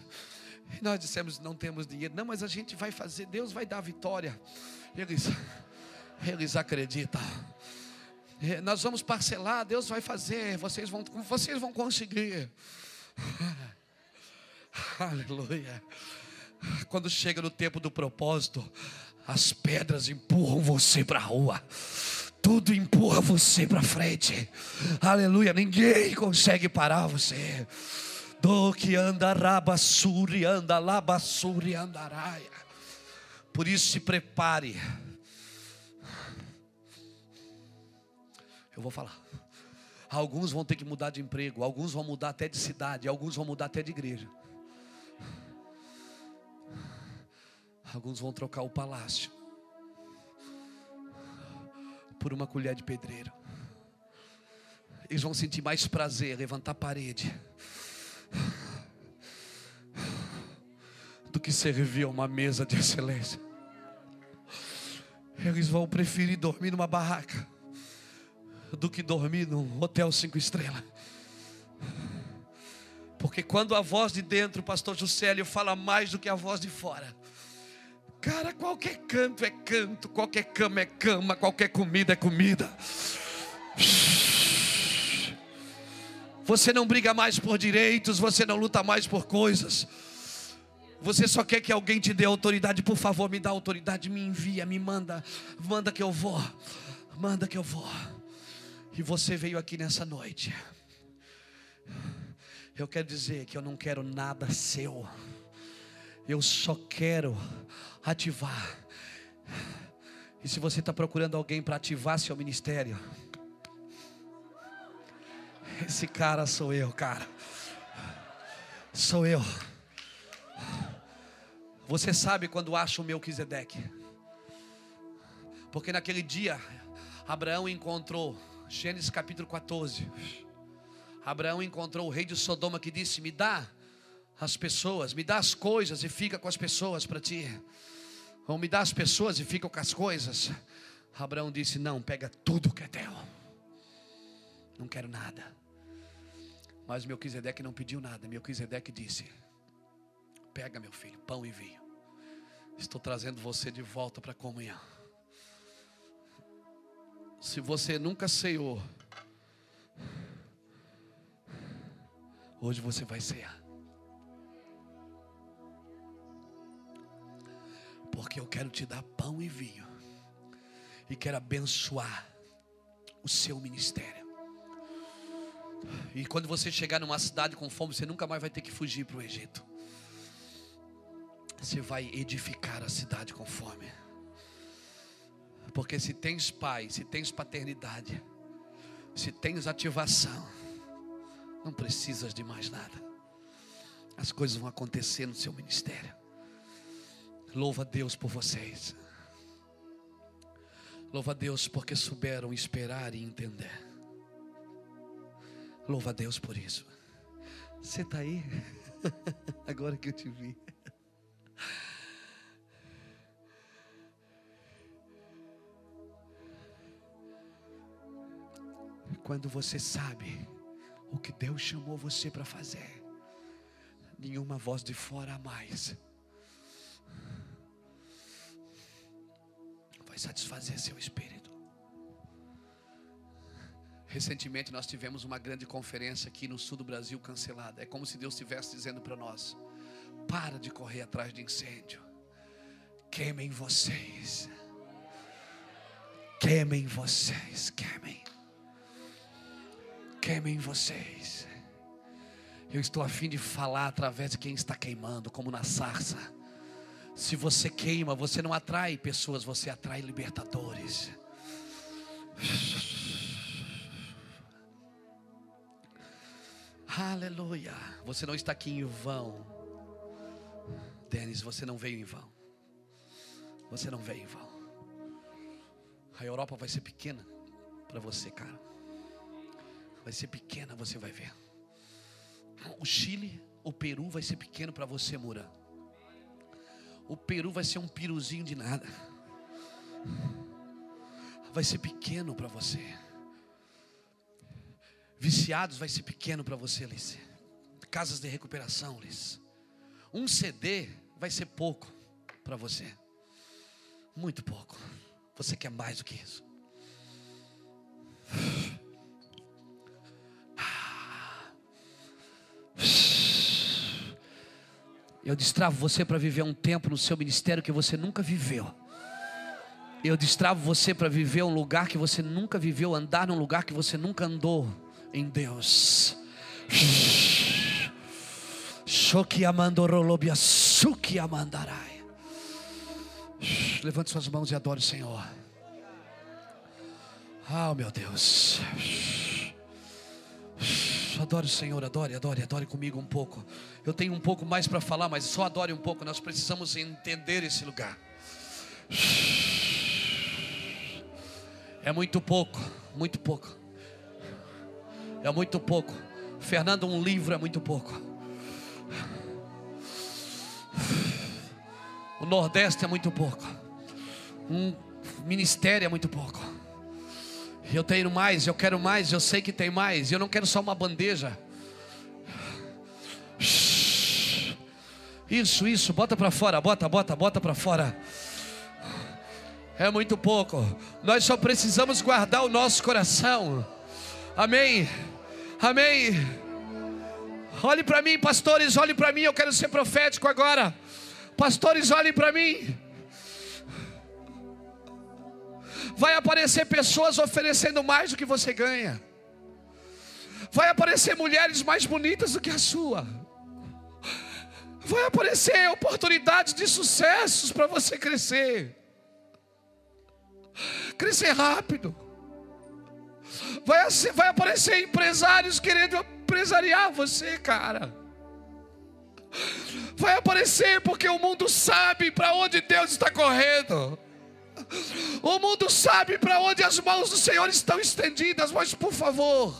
E nós dissemos: não temos dinheiro. Não, mas a gente vai fazer, Deus vai dar a vitória. Eles, eles acreditam. Nós vamos parcelar, Deus vai fazer, vocês vão, vocês vão conseguir. [laughs] Aleluia. Quando chega no tempo do propósito, as pedras empurram você para a rua. Tudo empurra você para frente. Aleluia, ninguém consegue parar você. Do que anda rabassuri, anda labassuri, andaraia. Por isso se prepare. Eu vou falar. Alguns vão ter que mudar de emprego, alguns vão mudar até de cidade, alguns vão mudar até de igreja. Alguns vão trocar o palácio por uma colher de pedreiro. Eles vão sentir mais prazer levantar a parede do que servir a uma mesa de excelência. Eles vão preferir dormir numa barraca do que dormir num hotel cinco estrelas. Porque quando a voz de dentro, pastor Juscelio, fala mais do que a voz de fora. Cara, qualquer canto é canto, qualquer cama é cama, qualquer comida é comida. Você não briga mais por direitos, você não luta mais por coisas. Você só quer que alguém te dê autoridade, por favor, me dá autoridade, me envia, me manda, manda que eu vou. Manda que eu vou. E você veio aqui nessa noite. Eu quero dizer que eu não quero nada seu. Eu só quero ativar. E se você está procurando alguém para ativar seu ministério, esse cara sou eu, cara. Sou eu. Você sabe quando acha o Melquisedeque? Porque naquele dia, Abraão encontrou, Gênesis capítulo 14. Abraão encontrou o rei de Sodoma que disse: Me dá as pessoas, me dá as coisas e fica com as pessoas para ti. Ou me dá as pessoas e fica com as coisas. Abraão disse: Não, pega tudo que é teu. Não quero nada. Mas Melquisedeque não pediu nada. Melquisedeque disse: Pega, meu filho, pão e vinho. Estou trazendo você de volta para a comunhão. Se você nunca ceiou, hoje você vai cear. Porque eu quero te dar pão e vinho. E quero abençoar o seu ministério. E quando você chegar numa cidade com fome, você nunca mais vai ter que fugir para o Egito. Você vai edificar a cidade com fome. Porque se tens pai, se tens paternidade, se tens ativação, não precisas de mais nada. As coisas vão acontecer no seu ministério. Louva a Deus por vocês. Louva a Deus porque souberam esperar e entender. Louva a Deus por isso. Você está aí? [laughs] Agora que eu te vi. Quando você sabe o que Deus chamou você para fazer, nenhuma voz de fora a mais vai satisfazer seu espírito. Recentemente nós tivemos uma grande conferência aqui no sul do Brasil cancelada. É como se Deus estivesse dizendo para nós: para de correr atrás de incêndio, queimem vocês, queimem vocês, queimem queimem vocês. Eu estou a fim de falar através de quem está queimando, como na sarça. Se você queima, você não atrai pessoas, você atrai libertadores. Aleluia. Você não está aqui em vão. Denis, você não veio em vão. Você não veio em vão. A Europa vai ser pequena para você, cara vai ser pequena, você vai ver. O Chile, o Peru vai ser pequeno para você, Mura. O Peru vai ser um piruzinho de nada. Vai ser pequeno para você. Viciados vai ser pequeno para você, Alice. Casas de recuperação, Alice. Um CD vai ser pouco para você. Muito pouco. Você quer mais do que isso. Eu destravo você para viver um tempo no seu ministério que você nunca viveu. Eu destravo você para viver um lugar que você nunca viveu, andar num lugar que você nunca andou em Deus. Levante suas mãos e adore o Senhor. Ah, oh, meu Deus. Adore o Senhor, adore, adore, adore comigo um pouco. Eu tenho um pouco mais para falar, mas só adore um pouco. Nós precisamos entender esse lugar. É muito pouco, muito pouco. É muito pouco. Fernando, um livro é muito pouco. O Nordeste é muito pouco. Um ministério é muito pouco. Eu tenho mais, eu quero mais, eu sei que tem mais. Eu não quero só uma bandeja. Isso, isso, bota para fora, bota, bota, bota para fora. É muito pouco. Nós só precisamos guardar o nosso coração. Amém. Amém. Olhe para mim, pastores, olhe para mim, eu quero ser profético agora. Pastores, olhem para mim. Vai aparecer pessoas oferecendo mais do que você ganha. Vai aparecer mulheres mais bonitas do que a sua. Vai aparecer oportunidades de sucessos para você crescer. Crescer rápido. Vai, vai aparecer empresários querendo empresariar você, cara. Vai aparecer porque o mundo sabe para onde Deus está correndo. O mundo sabe para onde as mãos do Senhor estão estendidas, mas por favor,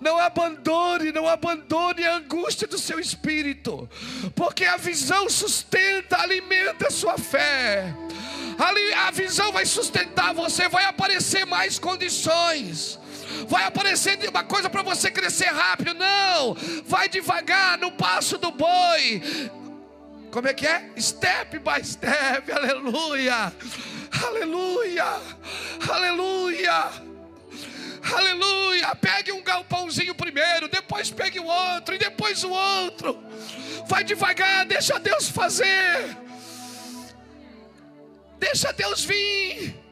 não abandone, não abandone a angústia do seu espírito, porque a visão sustenta, alimenta a sua fé. A visão vai sustentar você, vai aparecer mais condições vai aparecer uma coisa para você crescer rápido. Não, vai devagar, no passo do boi. Como é que é? Step by step, aleluia, aleluia, aleluia. Aleluia! Pegue um galpãozinho primeiro, depois pegue o outro e depois o outro. Vai devagar, deixa Deus fazer. Deixa Deus vir.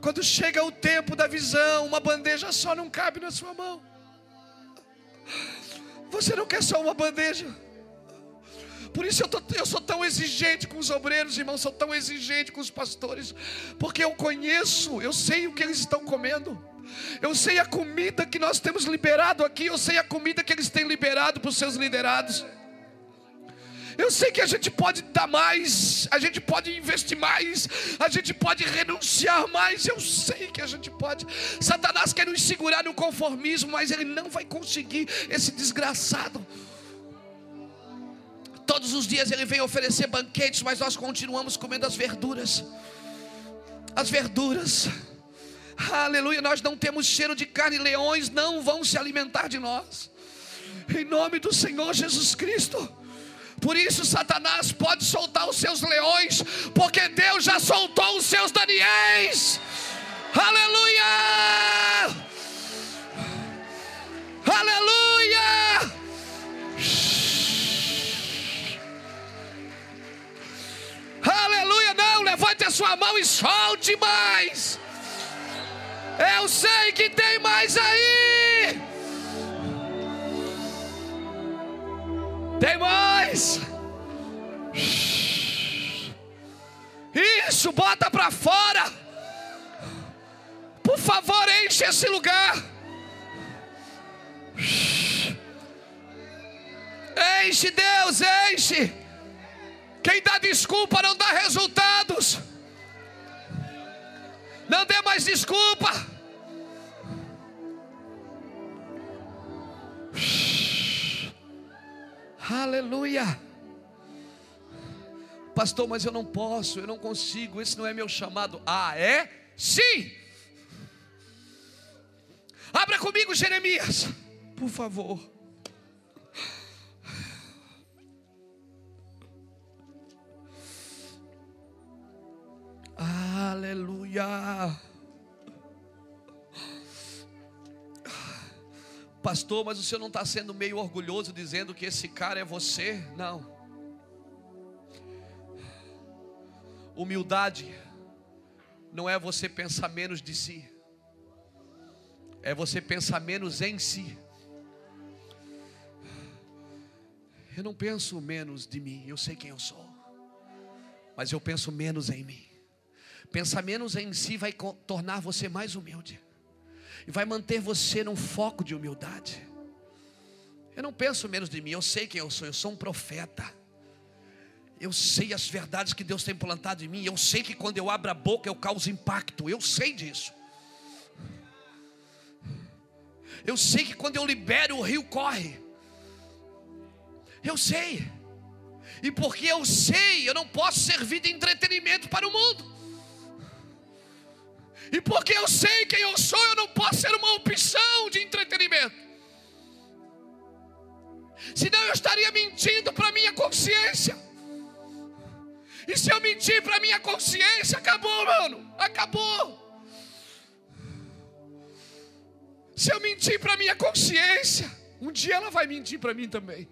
Quando chega o tempo da visão, uma bandeja só não cabe na sua mão. Você não quer só uma bandeja. Por isso eu, tô, eu sou tão exigente com os obreiros, irmãos, sou tão exigente com os pastores, porque eu conheço, eu sei o que eles estão comendo. Eu sei a comida que nós temos liberado aqui, eu sei a comida que eles têm liberado para os seus liderados. Eu sei que a gente pode dar mais, a gente pode investir mais, a gente pode renunciar mais. Eu sei que a gente pode. Satanás quer nos segurar no conformismo, mas ele não vai conseguir, esse desgraçado. Todos os dias ele vem oferecer banquetes, mas nós continuamos comendo as verduras. As verduras. Aleluia, nós não temos cheiro de carne, leões não vão se alimentar de nós. Em nome do Senhor Jesus Cristo. Por isso, Satanás pode soltar os seus leões, porque Deus já soltou os seus Daniéis. Aleluia! Aleluia! Aleluia! Não, levante a sua mão e solte mais. Eu sei que tem mais aí. Tem mais. Isso, bota para fora. Por favor, enche esse lugar. Enche, Deus, enche. Quem dá desculpa não dá resultados. Não dê mais desculpa. Aleluia. Pastor, mas eu não posso, eu não consigo, esse não é meu chamado. Ah, é? Sim. Abra comigo Jeremias, por favor. Aleluia. Pastor, mas o senhor não está sendo meio orgulhoso dizendo que esse cara é você? Não. Humildade não é você pensar menos de si, é você pensar menos em si. Eu não penso menos de mim, eu sei quem eu sou, mas eu penso menos em mim. Pensar menos em si vai tornar você mais humilde e vai manter você num foco de humildade. Eu não penso menos de mim, eu sei quem eu sou, eu sou um profeta. Eu sei as verdades que Deus tem plantado em mim, eu sei que quando eu abro a boca eu causo impacto, eu sei disso. Eu sei que quando eu libero o rio corre. Eu sei. E porque eu sei, eu não posso servir de entretenimento para o mundo. E porque eu sei quem eu sou, eu não posso ser uma opção de entretenimento. Senão eu estaria mentindo para minha consciência. E se eu mentir para minha consciência, acabou, mano. Acabou. Se eu mentir para minha consciência, um dia ela vai mentir para mim também.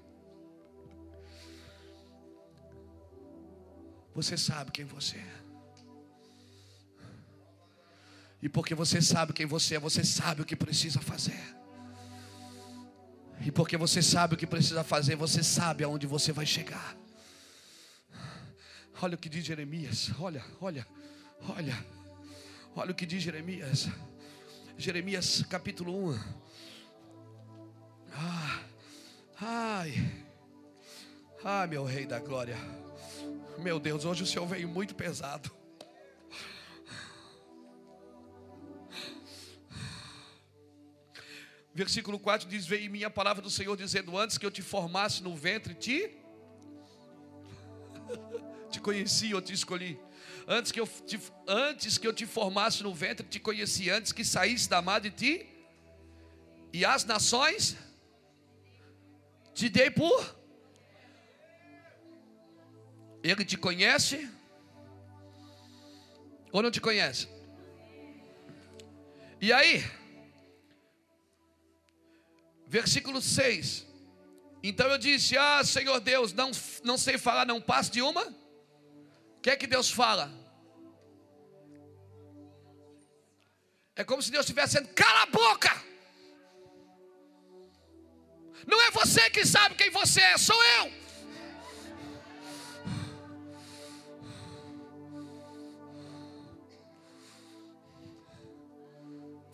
você sabe quem você é. E porque você sabe quem você é, você sabe o que precisa fazer. E porque você sabe o que precisa fazer, você sabe aonde você vai chegar. Olha o que diz Jeremias. Olha, olha, olha. Olha o que diz Jeremias. Jeremias capítulo 1. Ah, ai, ai, meu Rei da Glória. Meu Deus, hoje o Senhor veio muito pesado. Versículo 4 diz: Veio minha palavra do Senhor dizendo: Antes que eu te formasse no ventre, te, [laughs] te conheci, eu te escolhi. Antes que, eu te, antes que eu te formasse no ventre, te conheci. Antes que saísse da madre, ti. E as nações te dei por. Ele te conhece ou não te conhece? E aí? Versículo 6. Então eu disse: Ah, Senhor Deus, não, não sei falar, não passo de uma. O que é que Deus fala? É como se Deus estivesse dizendo: cala a boca. Não é você que sabe quem você é, sou eu.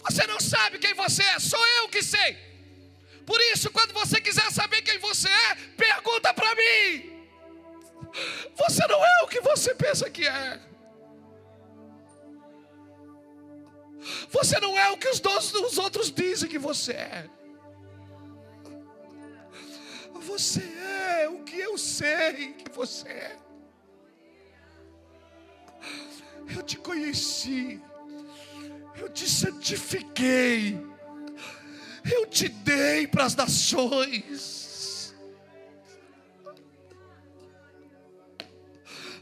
Você não sabe quem você é, sou eu que sei. Por isso, quando você quiser saber quem você é, pergunta para mim. Você não é o que você pensa que é. Você não é o que os, dois, os outros dizem que você é. Você é o que eu sei que você é. Eu te conheci. Eu te santifiquei eu te dei para as nações.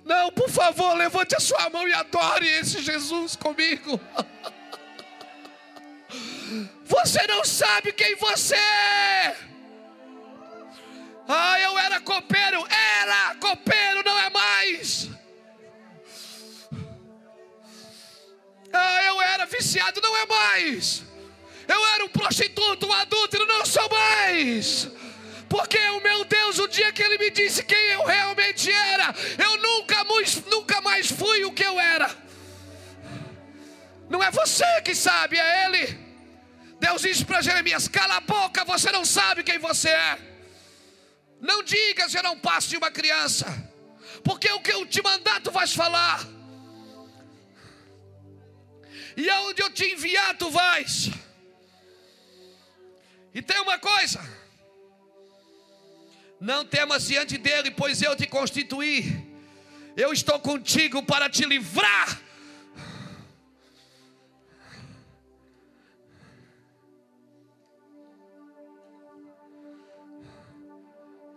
Não, por favor, levante a sua mão e adore esse Jesus comigo. Você não sabe quem você é. Ah, eu era copeiro, era copeiro, não é mais. Ah, eu era viciado, não é mais. Eu era um prostituto, um adúltero, não sou mais. Porque o meu Deus, o dia que Ele me disse quem eu realmente era, eu nunca mais, nunca mais fui o que eu era. Não é você que sabe, é Ele. Deus disse para Jeremias: cala a boca, você não sabe quem você é. Não diga eu não passo de uma criança, porque o que eu te mandar tu vais falar. E aonde eu te enviar tu vais. E tem uma coisa: não temas diante dele, pois eu te constituí. Eu estou contigo para te livrar.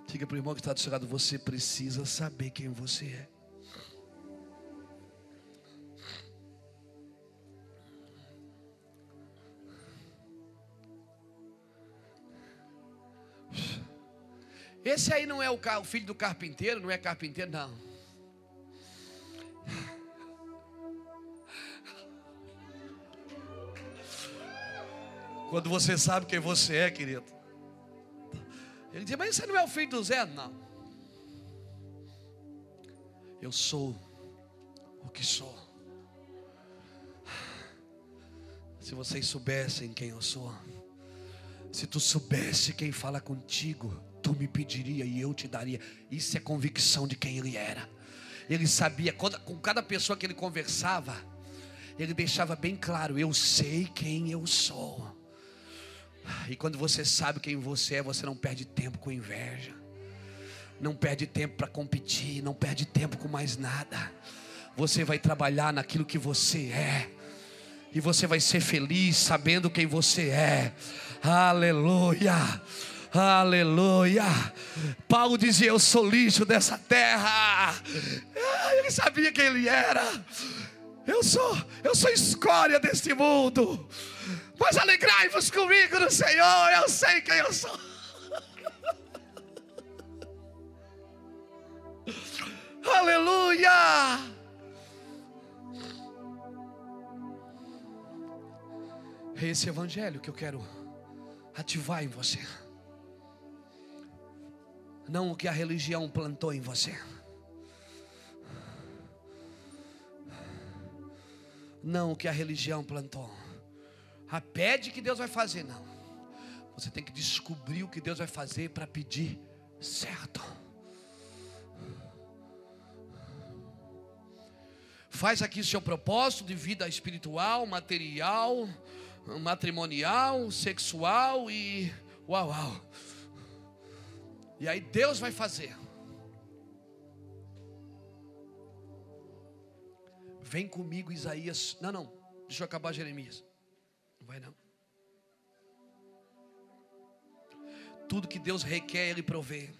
Diga para o irmão que está do seu lado: você precisa saber quem você é. Esse aí não é o, o filho do carpinteiro, não é carpinteiro, não. Quando você sabe quem você é, querido. Ele diz, mas você não é o filho do Zé? Não. Eu sou o que sou. Se vocês soubessem quem eu sou, se tu soubesse quem fala contigo, tu me pediria e eu te daria. Isso é convicção de quem ele era. Ele sabia, com cada pessoa que ele conversava, ele deixava bem claro: eu sei quem eu sou. E quando você sabe quem você é, você não perde tempo com inveja, não perde tempo para competir, não perde tempo com mais nada. Você vai trabalhar naquilo que você é, e você vai ser feliz sabendo quem você é. Aleluia. Aleluia. Paulo dizia: Eu sou lixo dessa terra. Ah, ele sabia quem ele era. Eu sou, eu sou escória deste mundo. Mas alegrai-vos comigo no Senhor. Eu sei quem eu sou. [laughs] Aleluia! É esse evangelho que eu quero ativar em você. Não o que a religião plantou em você. Não o que a religião plantou. A pede que Deus vai fazer, não. Você tem que descobrir o que Deus vai fazer para pedir certo. Faz aqui seu propósito de vida espiritual, material, matrimonial, sexual e uau, uau. E aí Deus vai fazer. Vem comigo, Isaías. Não, não. Deixa eu acabar Jeremias. Não vai não. Tudo que Deus requer, Ele provê.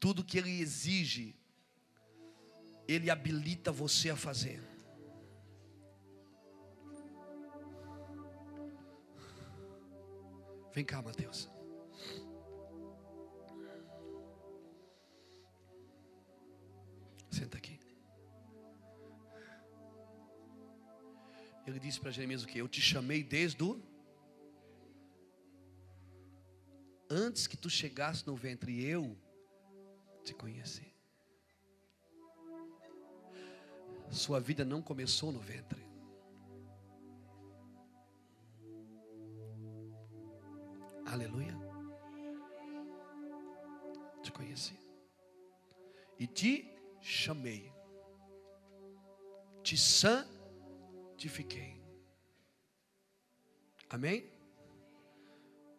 Tudo que Ele exige, Ele habilita você a fazer. Vem cá, Mateus. Senta aqui. Ele disse para Jeremias o que? Eu te chamei desde o. Antes que tu chegasse no ventre, eu te conheci. Sua vida não começou no ventre. Aleluia. Te conheci. E te chamei. Te santifiquei. Amém?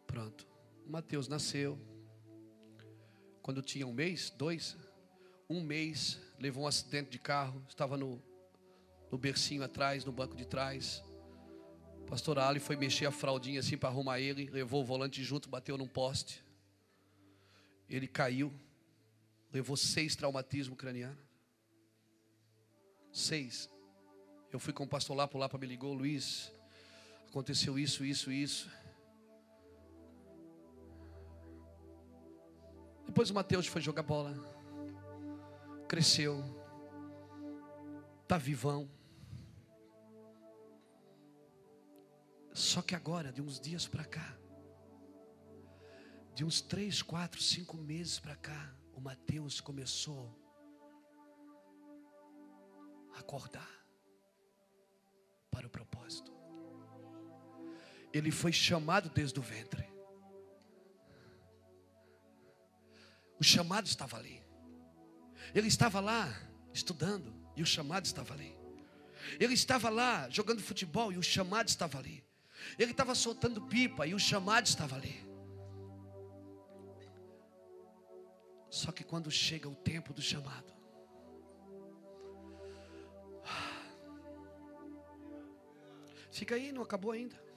Pronto. Mateus nasceu. Quando tinha um mês, dois, um mês, levou um acidente de carro, estava no, no bercinho atrás, no banco de trás. Pastor Ali foi mexer a fraldinha assim para arrumar ele, levou o volante junto, bateu num poste. Ele caiu, levou seis traumatismos cranianos. Seis. Eu fui com o pastor por lá para me ligou, Luiz. Aconteceu isso, isso, isso. Depois o Mateus foi jogar bola. Cresceu. Está vivão. Só que agora, de uns dias para cá, de uns três, quatro, cinco meses para cá, o Mateus começou a acordar para o propósito. Ele foi chamado desde o ventre. O chamado estava ali. Ele estava lá estudando e o chamado estava ali. Ele estava lá jogando futebol e o chamado estava ali. Ele estava soltando pipa e o chamado estava ali. Só que quando chega o tempo do chamado, fica aí, não acabou ainda.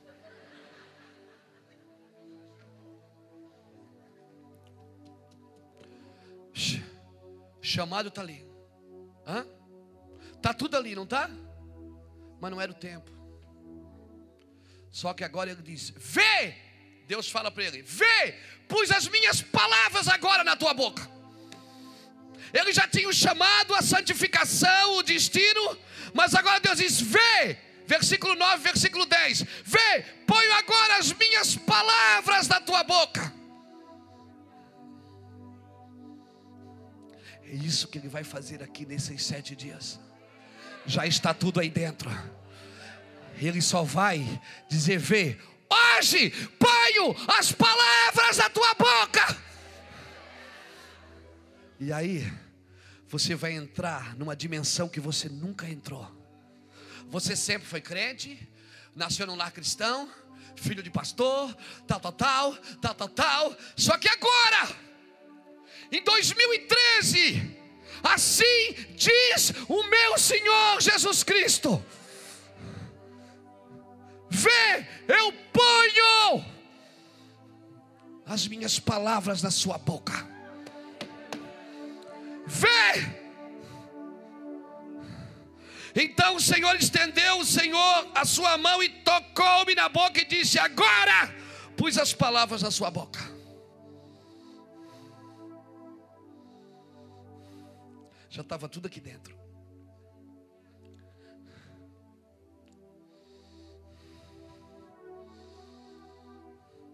Chamado está ali. Hã? Tá tudo ali, não tá? Mas não era o tempo. Só que agora ele diz: Vê! Deus fala para ele: Vê! Pus as minhas palavras agora na tua boca. Ele já tinha o chamado, a santificação, o destino, mas agora Deus diz: Vê! Versículo 9, versículo 10: Vê! Ponho agora as minhas palavras na tua boca. É isso que ele vai fazer aqui nesses sete dias. Já está tudo aí dentro. Ele só vai dizer: Vê, hoje ponho as palavras na tua boca. E aí, você vai entrar numa dimensão que você nunca entrou. Você sempre foi crente, nasceu num lar cristão, filho de pastor, tal, tal, tal, tal, tal, tal. Só que agora, em 2013, assim diz o meu Senhor Jesus Cristo Vê, eu ponho as minhas palavras na sua boca. Vê. Então o Senhor estendeu o Senhor a sua mão e tocou-me na boca e disse: Agora pus as palavras na sua boca. Já estava tudo aqui dentro.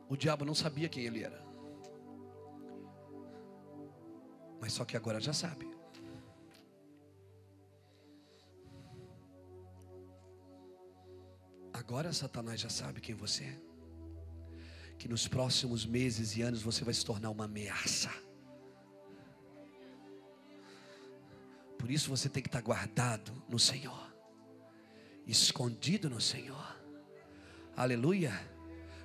O diabo não sabia quem ele era. Mas só que agora já sabe. Agora Satanás já sabe quem você é. Que nos próximos meses e anos você vai se tornar uma ameaça. Por isso você tem que estar guardado no Senhor, escondido no Senhor. Aleluia.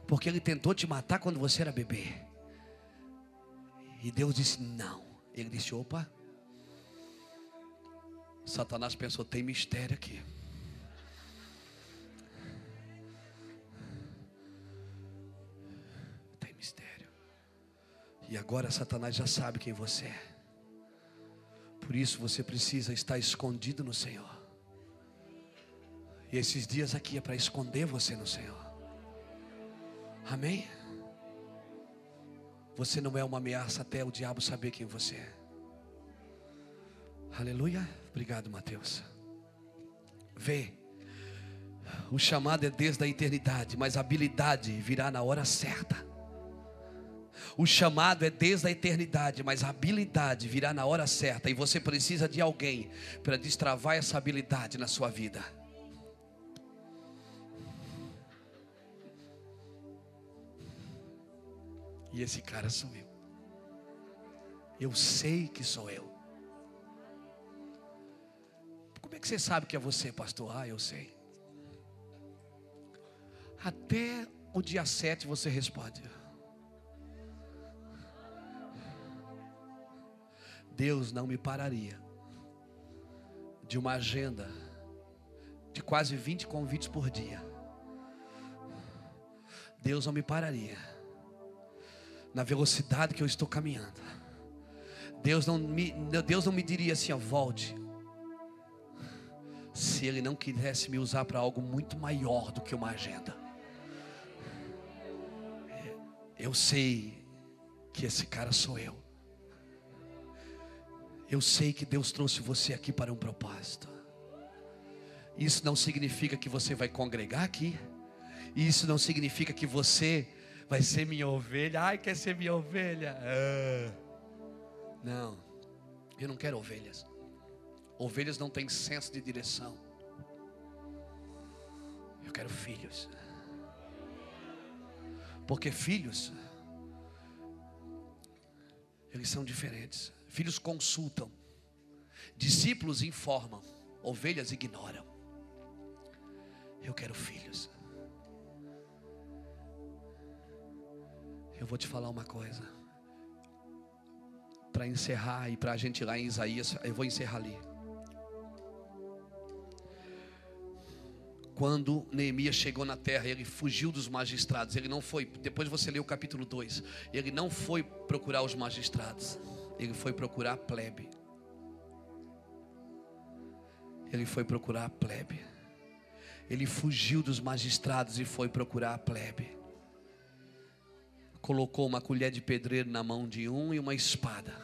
Porque ele tentou te matar quando você era bebê. E Deus disse: Não. Ele disse: Opa. Satanás pensou: Tem mistério aqui. Tem mistério. E agora Satanás já sabe quem você é. Por isso você precisa estar escondido no Senhor. E esses dias aqui é para esconder você no Senhor. Amém? Você não é uma ameaça até o diabo saber quem você é. Aleluia. Obrigado, Mateus. Vê. O chamado é desde a eternidade, mas a habilidade virá na hora certa. O chamado é desde a eternidade, mas a habilidade virá na hora certa. E você precisa de alguém para destravar essa habilidade na sua vida. E esse cara sou eu. Eu sei que sou eu. Como é que você sabe que é você, pastor? Ah, eu sei. Até o dia 7 você responde. Deus não me pararia de uma agenda de quase 20 convites por dia. Deus não me pararia na velocidade que eu estou caminhando. Deus não me, Deus não me diria assim, ó, volte. Se Ele não quisesse me usar para algo muito maior do que uma agenda. Eu sei que esse cara sou eu. Eu sei que Deus trouxe você aqui para um propósito. Isso não significa que você vai congregar aqui. Isso não significa que você vai ser minha ovelha. Ai, quer ser minha ovelha? Ah. Não, eu não quero ovelhas. Ovelhas não têm senso de direção. Eu quero filhos. Porque filhos, eles são diferentes. Filhos consultam, discípulos informam, ovelhas ignoram. Eu quero filhos. Eu vou te falar uma coisa. Para encerrar e para a gente ir lá em Isaías, eu vou encerrar ali. Quando Neemias chegou na terra, ele fugiu dos magistrados. Ele não foi, depois você lê o capítulo 2. Ele não foi procurar os magistrados. Ele foi procurar a plebe. Ele foi procurar a plebe. Ele fugiu dos magistrados e foi procurar a plebe colocou uma colher de pedreiro na mão de um e uma espada.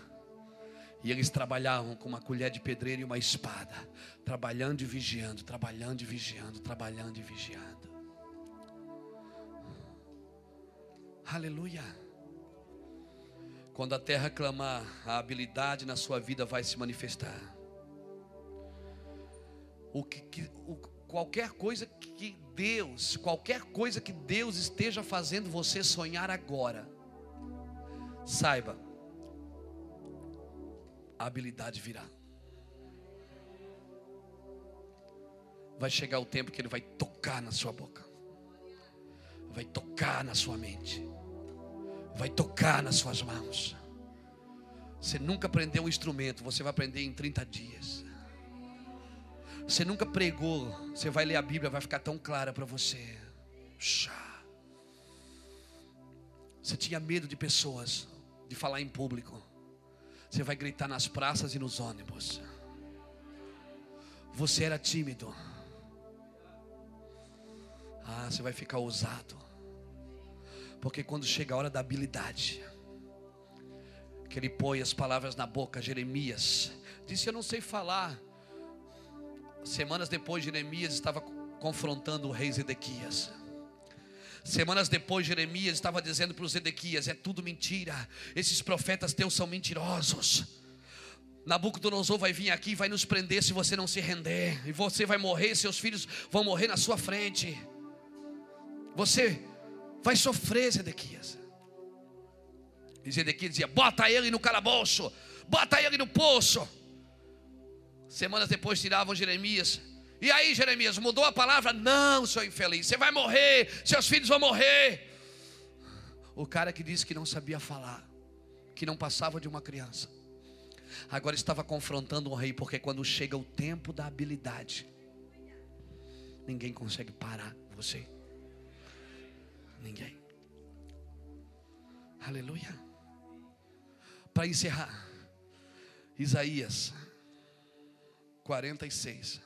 E eles trabalhavam com uma colher de pedreiro e uma espada, trabalhando e vigiando, trabalhando e vigiando, trabalhando e vigiando. Aleluia. Quando a terra clamar, a habilidade na sua vida vai se manifestar. O que, que o, qualquer coisa que Deus, qualquer coisa que Deus esteja fazendo você sonhar agora, saiba, a habilidade virá. Vai chegar o tempo que Ele vai tocar na sua boca, vai tocar na sua mente, vai tocar nas suas mãos. Você nunca aprendeu um instrumento, você vai aprender em 30 dias. Você nunca pregou, você vai ler a Bíblia, vai ficar tão clara para você. Você tinha medo de pessoas, de falar em público. Você vai gritar nas praças e nos ônibus. Você era tímido. Ah, você vai ficar ousado. Porque quando chega a hora da habilidade, que ele põe as palavras na boca, Jeremias. Disse: Eu não sei falar. Semanas depois, Jeremias estava confrontando o rei Zedequias. Semanas depois, Jeremias estava dizendo para os Zedequias: É tudo mentira, esses profetas teus são mentirosos. Nabucodonosor vai vir aqui e vai nos prender se você não se render, e você vai morrer, seus filhos vão morrer na sua frente. Você vai sofrer, Zedequias. E Zedequias dizia: Bota ele no calabouço, bota ele no poço. Semanas depois tiravam Jeremias. E aí, Jeremias, mudou a palavra? Não, seu infeliz, você vai morrer, seus filhos vão morrer. O cara que disse que não sabia falar, que não passava de uma criança, agora estava confrontando o rei, porque quando chega o tempo da habilidade, ninguém consegue parar você. Ninguém. Aleluia. Para encerrar, Isaías 46.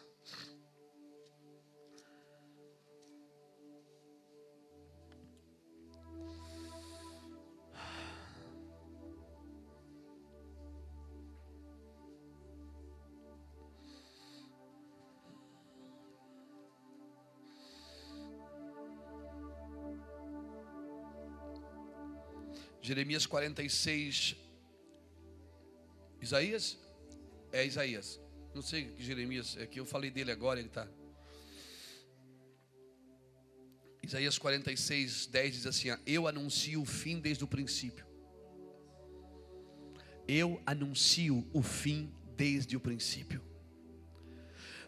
Jeremias 46. Isaías? É Isaías. Não sei que Jeremias é que eu falei dele agora, ele está. Isaías 46, 10 diz assim: Eu anuncio o fim desde o princípio. Eu anuncio o fim desde o princípio.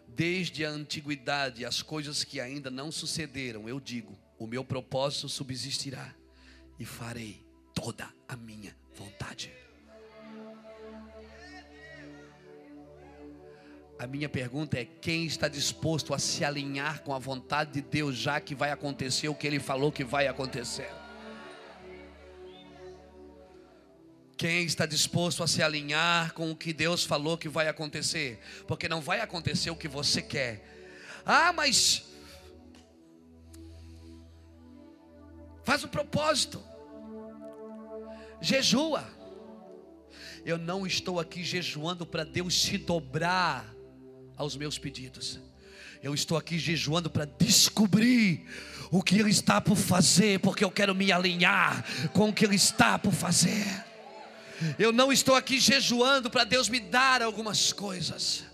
Desde a antiguidade, as coisas que ainda não sucederam, eu digo: o meu propósito subsistirá e farei toda a minha vontade. A minha pergunta é: quem está disposto a se alinhar com a vontade de Deus, já que vai acontecer o que Ele falou que vai acontecer? Quem está disposto a se alinhar com o que Deus falou que vai acontecer? Porque não vai acontecer o que você quer. Ah, mas. Faz o propósito jejua. Eu não estou aqui jejuando para Deus se dobrar aos meus pedidos. Eu estou aqui jejuando para descobrir o que Ele está por fazer, porque eu quero me alinhar com o que Ele está por fazer. Eu não estou aqui jejuando para Deus me dar algumas coisas.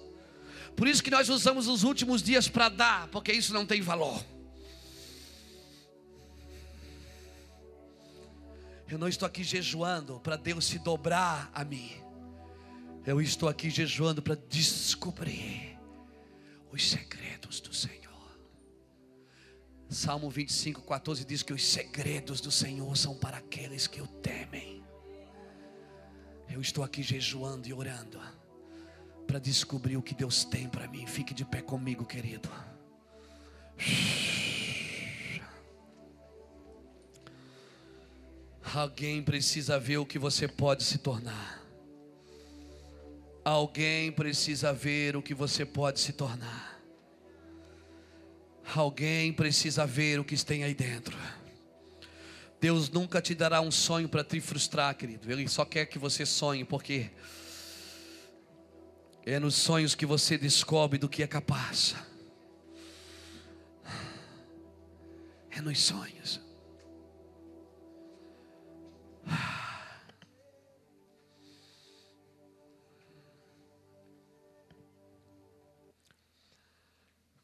Por isso que nós usamos os últimos dias para dar, porque isso não tem valor. Eu não estou aqui jejuando para Deus se dobrar a mim. Eu estou aqui jejuando para descobrir os segredos do Senhor. Salmo 25, 14 diz que os segredos do Senhor são para aqueles que o temem. Eu estou aqui jejuando e orando para descobrir o que Deus tem para mim. Fique de pé comigo, querido. Alguém precisa ver o que você pode se tornar. Alguém precisa ver o que você pode se tornar. Alguém precisa ver o que tem aí dentro. Deus nunca te dará um sonho para te frustrar, querido. Ele só quer que você sonhe, porque é nos sonhos que você descobre do que é capaz. É nos sonhos.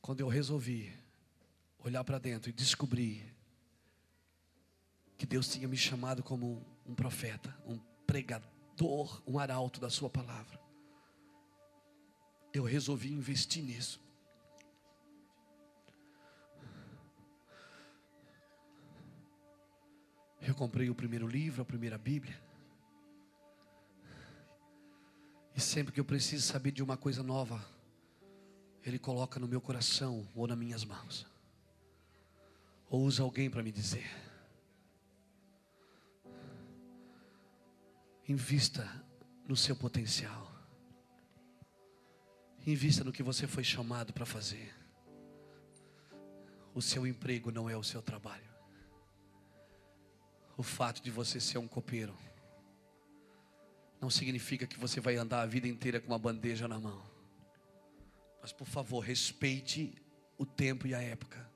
Quando eu resolvi olhar para dentro e descobrir que Deus tinha me chamado como um profeta, um pregador, um arauto da Sua palavra, eu resolvi investir nisso. Eu comprei o primeiro livro, a primeira Bíblia. E sempre que eu preciso saber de uma coisa nova, Ele coloca no meu coração ou nas minhas mãos. Ou usa alguém para me dizer. Invista no seu potencial. Invista no que você foi chamado para fazer. O seu emprego não é o seu trabalho o fato de você ser um copeiro não significa que você vai andar a vida inteira com uma bandeja na mão. Mas por favor, respeite o tempo e a época.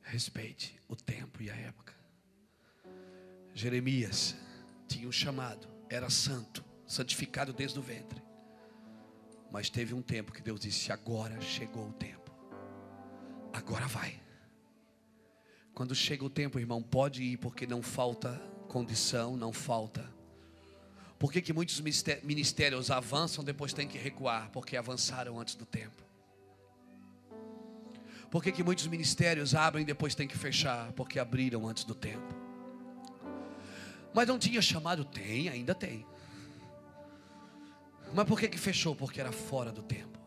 Respeite o tempo e a época. Jeremias tinha um chamado, era santo, santificado desde o ventre. Mas teve um tempo que Deus disse: agora chegou o tempo. Agora vai. Quando chega o tempo, irmão, pode ir, porque não falta condição, não falta. Por que, que muitos ministérios avançam, depois tem que recuar? Porque avançaram antes do tempo. Por que, que muitos ministérios abrem e depois tem que fechar? Porque abriram antes do tempo. Mas não tinha chamado? Tem, ainda tem. Mas por que, que fechou? Porque era fora do tempo.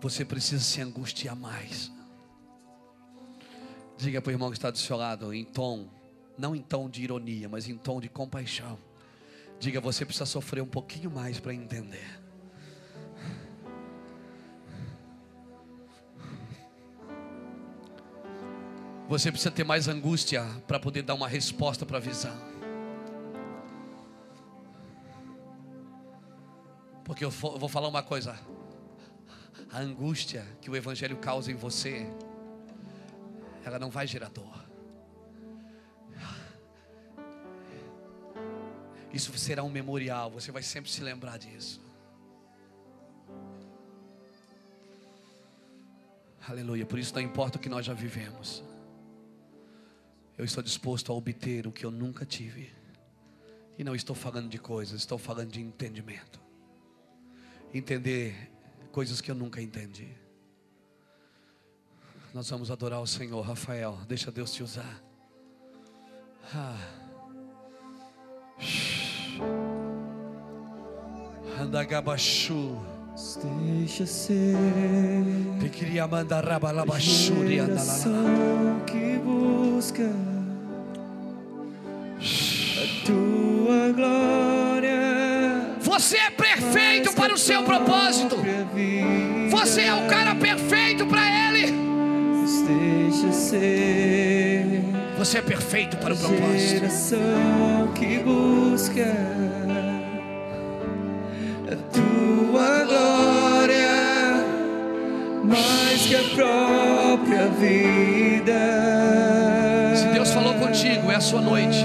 Você precisa se angustiar mais. Diga para o irmão que está do seu lado, em tom, não em tom de ironia, mas em tom de compaixão. Diga, você precisa sofrer um pouquinho mais para entender. Você precisa ter mais angústia para poder dar uma resposta para a visão. Porque eu vou falar uma coisa. A angústia que o Evangelho causa em você, ela não vai gerar dor. Isso será um memorial, você vai sempre se lembrar disso. Aleluia, por isso não importa o que nós já vivemos. Eu estou disposto a obter o que eu nunca tive. E não estou falando de coisas, estou falando de entendimento. Entender coisas que eu nunca entendi. Nós vamos adorar o Senhor, Rafael. Deixa Deus te usar. Ah. Andagabachu.
Deixa ser.
Te queria mandar rabalabachu
que busca a tua glória.
Você é perfeito para o seu propósito. Você é o cara perfeito para ele.
Deixa ser.
Você é perfeito para o propósito.
Geração que busca a tua glória mais que a própria vida.
Se Deus falou contigo, é a sua noite.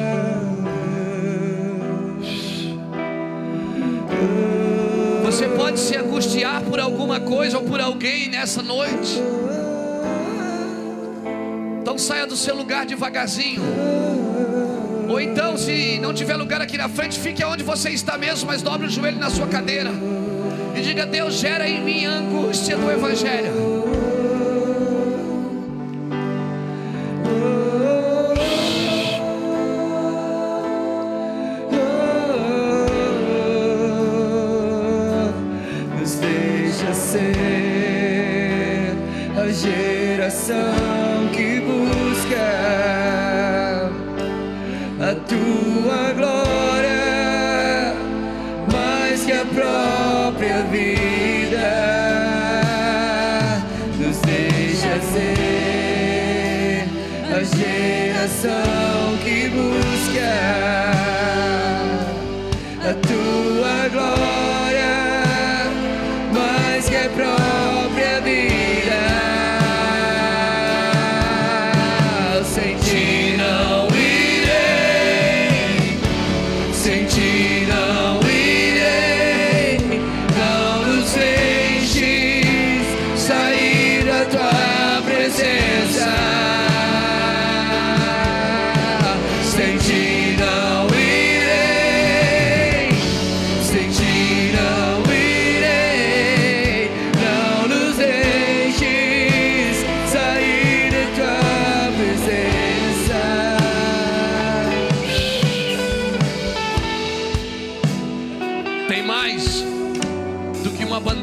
Você pode se angustiar por alguma coisa ou por alguém nessa noite. Então saia do seu lugar devagarzinho. Ou então, se não tiver lugar aqui na frente, fique onde você está mesmo, mas dobre o joelho na sua cadeira. E diga: Deus, gera em mim a angústia do Evangelho.
Geração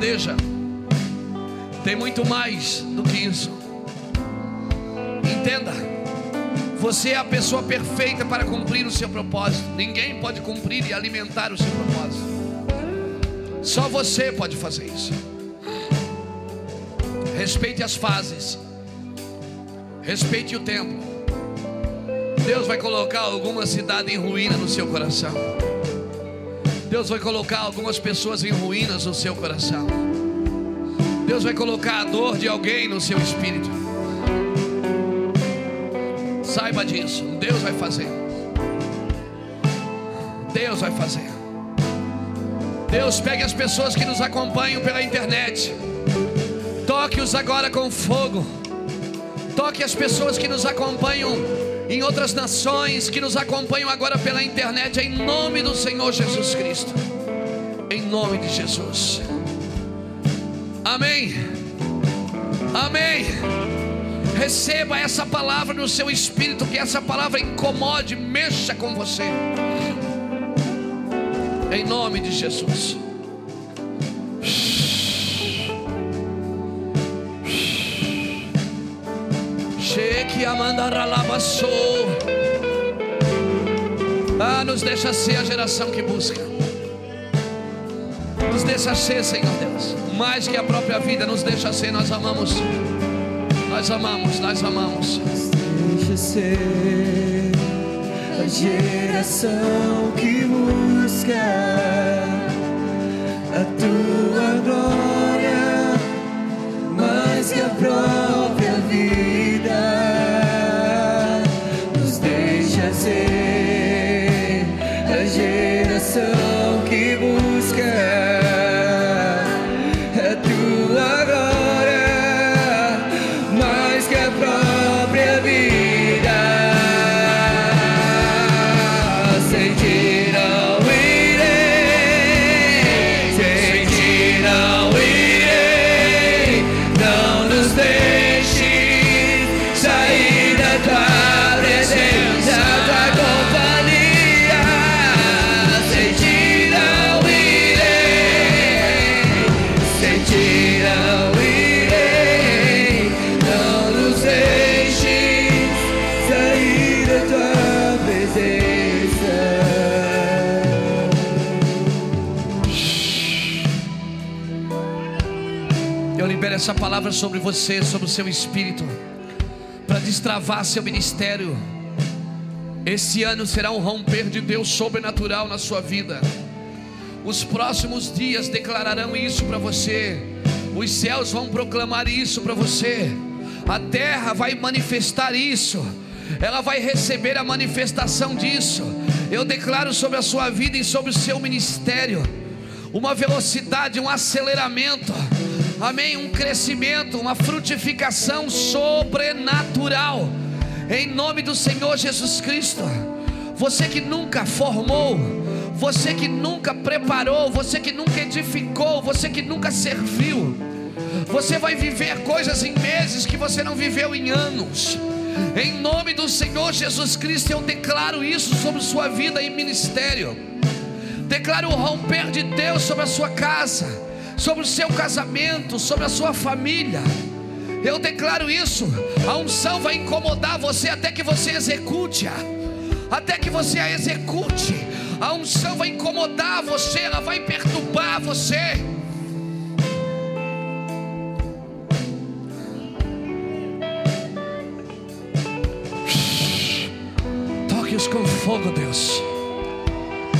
bandeja. Tem muito mais do que isso. Entenda. Você é a pessoa perfeita para cumprir o seu propósito. Ninguém pode cumprir e alimentar o seu propósito. Só você pode fazer isso. Respeite as fases. Respeite o tempo. Deus vai colocar alguma cidade em ruína no seu coração. Deus vai colocar algumas pessoas em ruínas no seu coração. Deus vai colocar a dor de alguém no seu espírito. Saiba disso. Deus vai fazer. Deus vai fazer. Deus pegue as pessoas que nos acompanham pela internet. Toque-os agora com fogo. Toque as pessoas que nos acompanham em outras nações, que nos acompanham agora pela internet, em nome do Senhor Jesus Cristo. Em nome de Jesus. Amém. Amém. Receba essa palavra no seu espírito, que essa palavra incomode, mexa com você. Em nome de Jesus. Ah, nos deixa ser a geração que busca. Nos deixa ser, Senhor Deus. Mais que a própria vida, nos deixa ser. Nós amamos. Nós amamos, nós amamos.
Deixa ser a geração que busca a tua glória
essa palavra sobre você, sobre o seu espírito, para destravar seu ministério. Esse ano será um romper de Deus sobrenatural na sua vida. Os próximos dias declararão isso para você. Os céus vão proclamar isso para você. A terra vai manifestar isso. Ela vai receber a manifestação disso. Eu declaro sobre a sua vida e sobre o seu ministério uma velocidade, um aceleramento, amém? Um crescimento, uma frutificação sobrenatural, em nome do Senhor Jesus Cristo. Você que nunca formou, você que nunca preparou, você que nunca edificou, você que nunca serviu, você vai viver coisas em meses que você não viveu em anos. Em nome do Senhor Jesus Cristo, eu declaro isso sobre sua vida e ministério. Declaro o romper de Deus sobre a sua casa, sobre o seu casamento, sobre a sua família. Eu declaro isso. A unção vai incomodar você até que você execute-a. Até que você a execute. A unção vai incomodar você, ela vai perturbar você. Toque-os com fogo, Deus.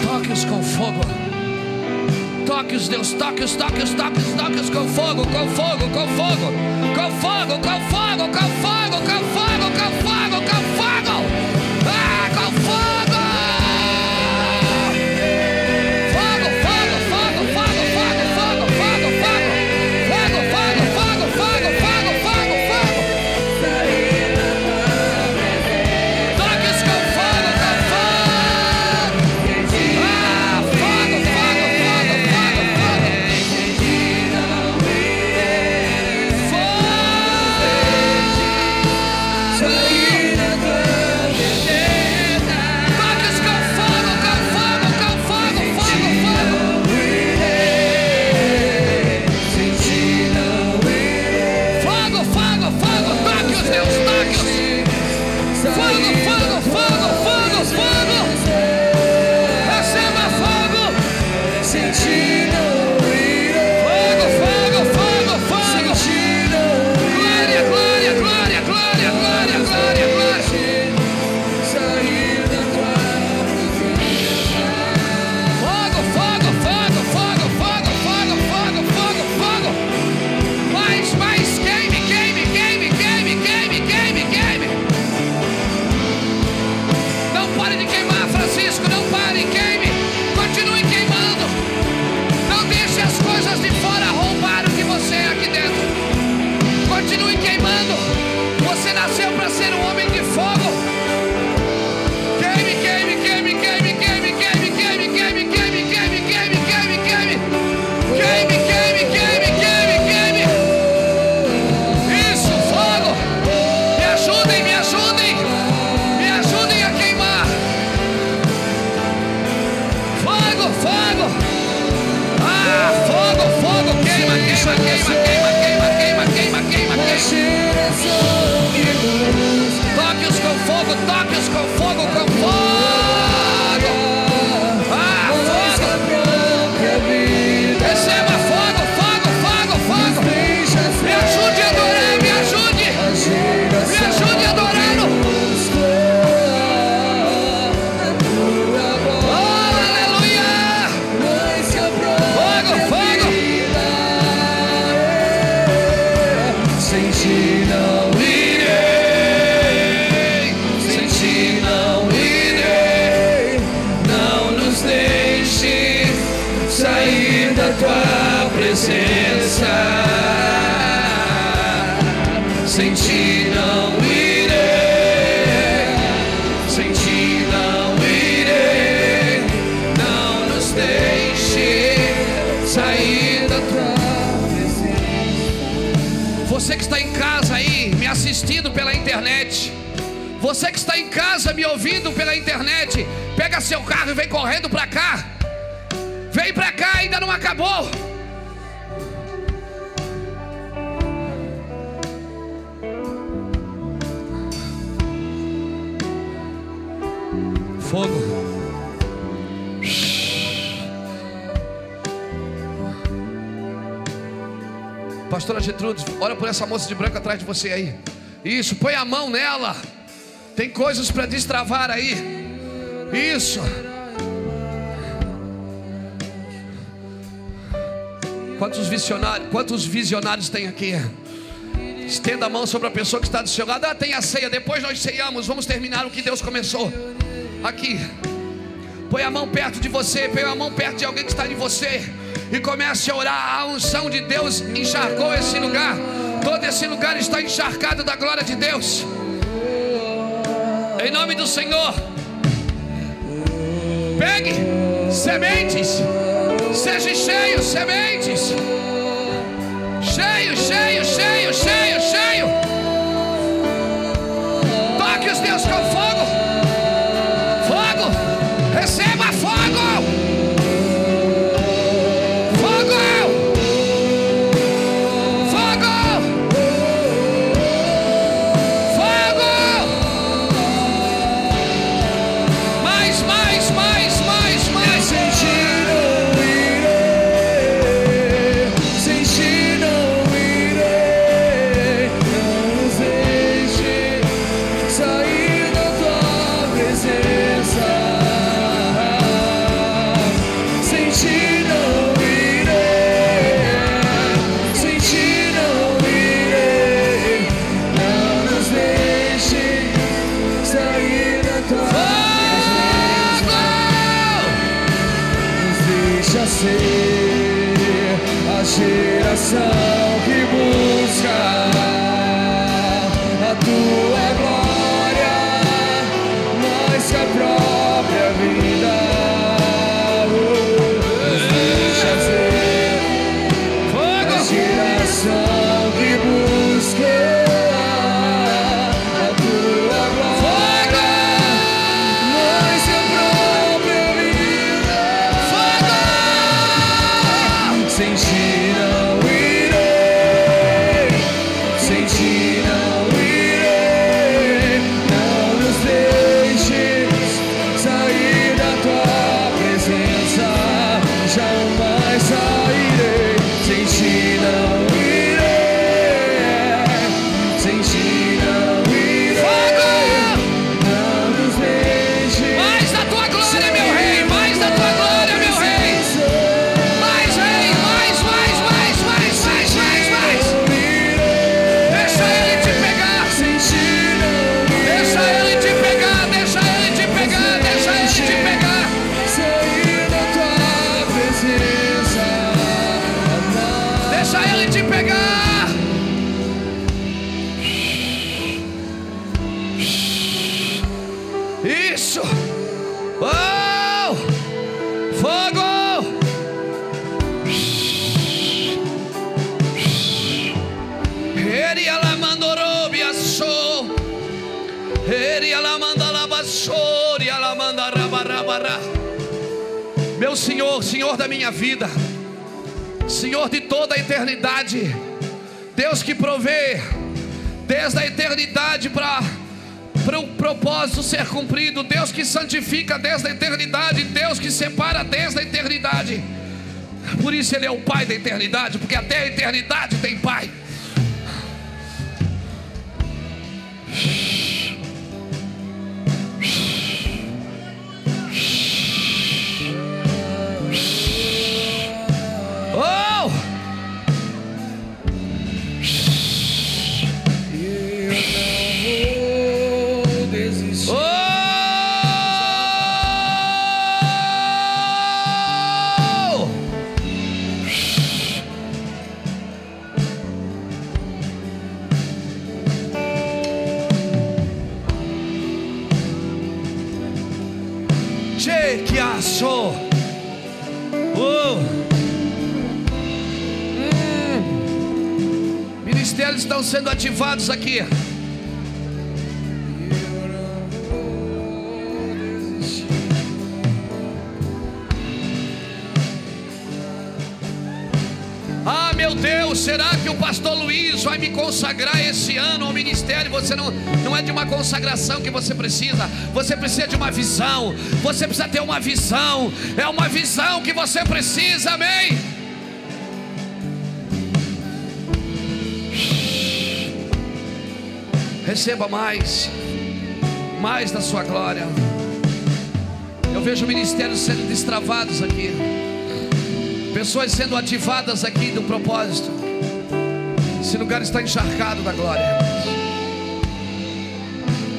Toque-os com fogo. Toque-os, Deus. Toque-os, toque-os, toque-os, toque-os com fogo, com fogo, com fogo. Com fogo, com fogo, com fogo, com fogo, com fogo, com fogo. Ah, Você que está em casa aí, me assistindo pela internet. Você que está em casa me ouvindo pela internet, pega seu carro e vem correndo para cá. Vem para cá, ainda não acabou. Fogo. Pastora Getrudes, ora por essa moça de branco atrás de você aí. Isso, põe a mão nela. Tem coisas para destravar aí. Isso. Quantos visionários, quantos visionários tem aqui? Estenda a mão sobre a pessoa que está do seu lado. Ah, tem a ceia. Depois nós ceiamos. Vamos terminar o que Deus começou. Aqui. Põe a mão perto de você. Põe a mão perto de alguém que está de você. E comece a orar. A unção de Deus encharcou esse lugar. Todo esse lugar está encharcado da glória de Deus. Em nome do Senhor. Pegue sementes. Seja cheio, sementes. Cheio, cheio, cheio, cheio, cheio. Toque os Deus com fogo. Senhor, Senhor da minha vida. Senhor de toda a eternidade, Deus que provê desde a eternidade para para o propósito ser cumprido, Deus que santifica desde a eternidade, Deus que separa desde a eternidade. Por isso Ele é o Pai da eternidade, porque até a eternidade tem Pai. Aqui. Ah, meu Deus, será que o pastor Luiz vai me consagrar esse ano ao ministério? Você não, não é de uma consagração que você precisa, você precisa de uma visão. Você precisa ter uma visão, é uma visão que você precisa, amém? Receba mais, mais da sua glória. Eu vejo ministérios sendo destravados aqui. Pessoas sendo ativadas aqui do propósito. Esse lugar está encharcado da glória.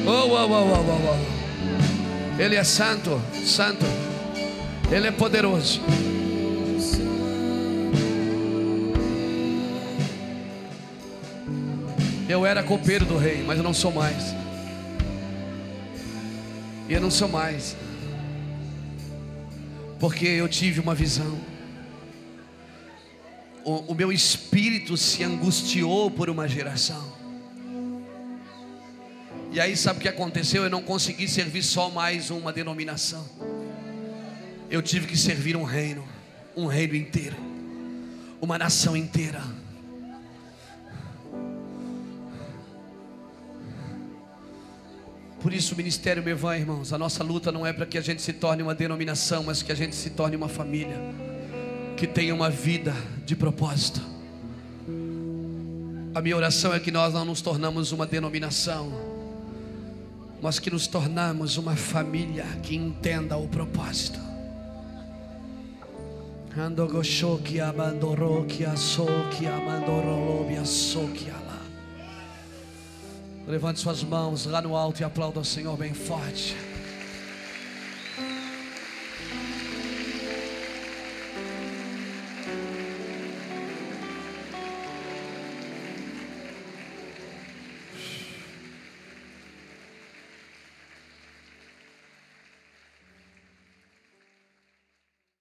Oh, oh, oh, oh, oh, oh. Ele é santo, santo. Ele é poderoso. Eu era copeiro do rei, mas eu não sou mais. E eu não sou mais. Porque eu tive uma visão o, o meu espírito se angustiou por uma geração. E aí, sabe o que aconteceu? Eu não consegui servir só mais uma denominação. Eu tive que servir um reino, um reino inteiro, uma nação inteira. Por isso o ministério Mevan, irmãos, a nossa luta não é para que a gente se torne uma denominação, mas que a gente se torne uma família que tenha uma vida de propósito. A minha oração é que nós não nos tornamos uma denominação, mas que nos tornamos uma família que entenda o propósito. Levante suas mãos lá no alto e aplauda o Senhor bem forte.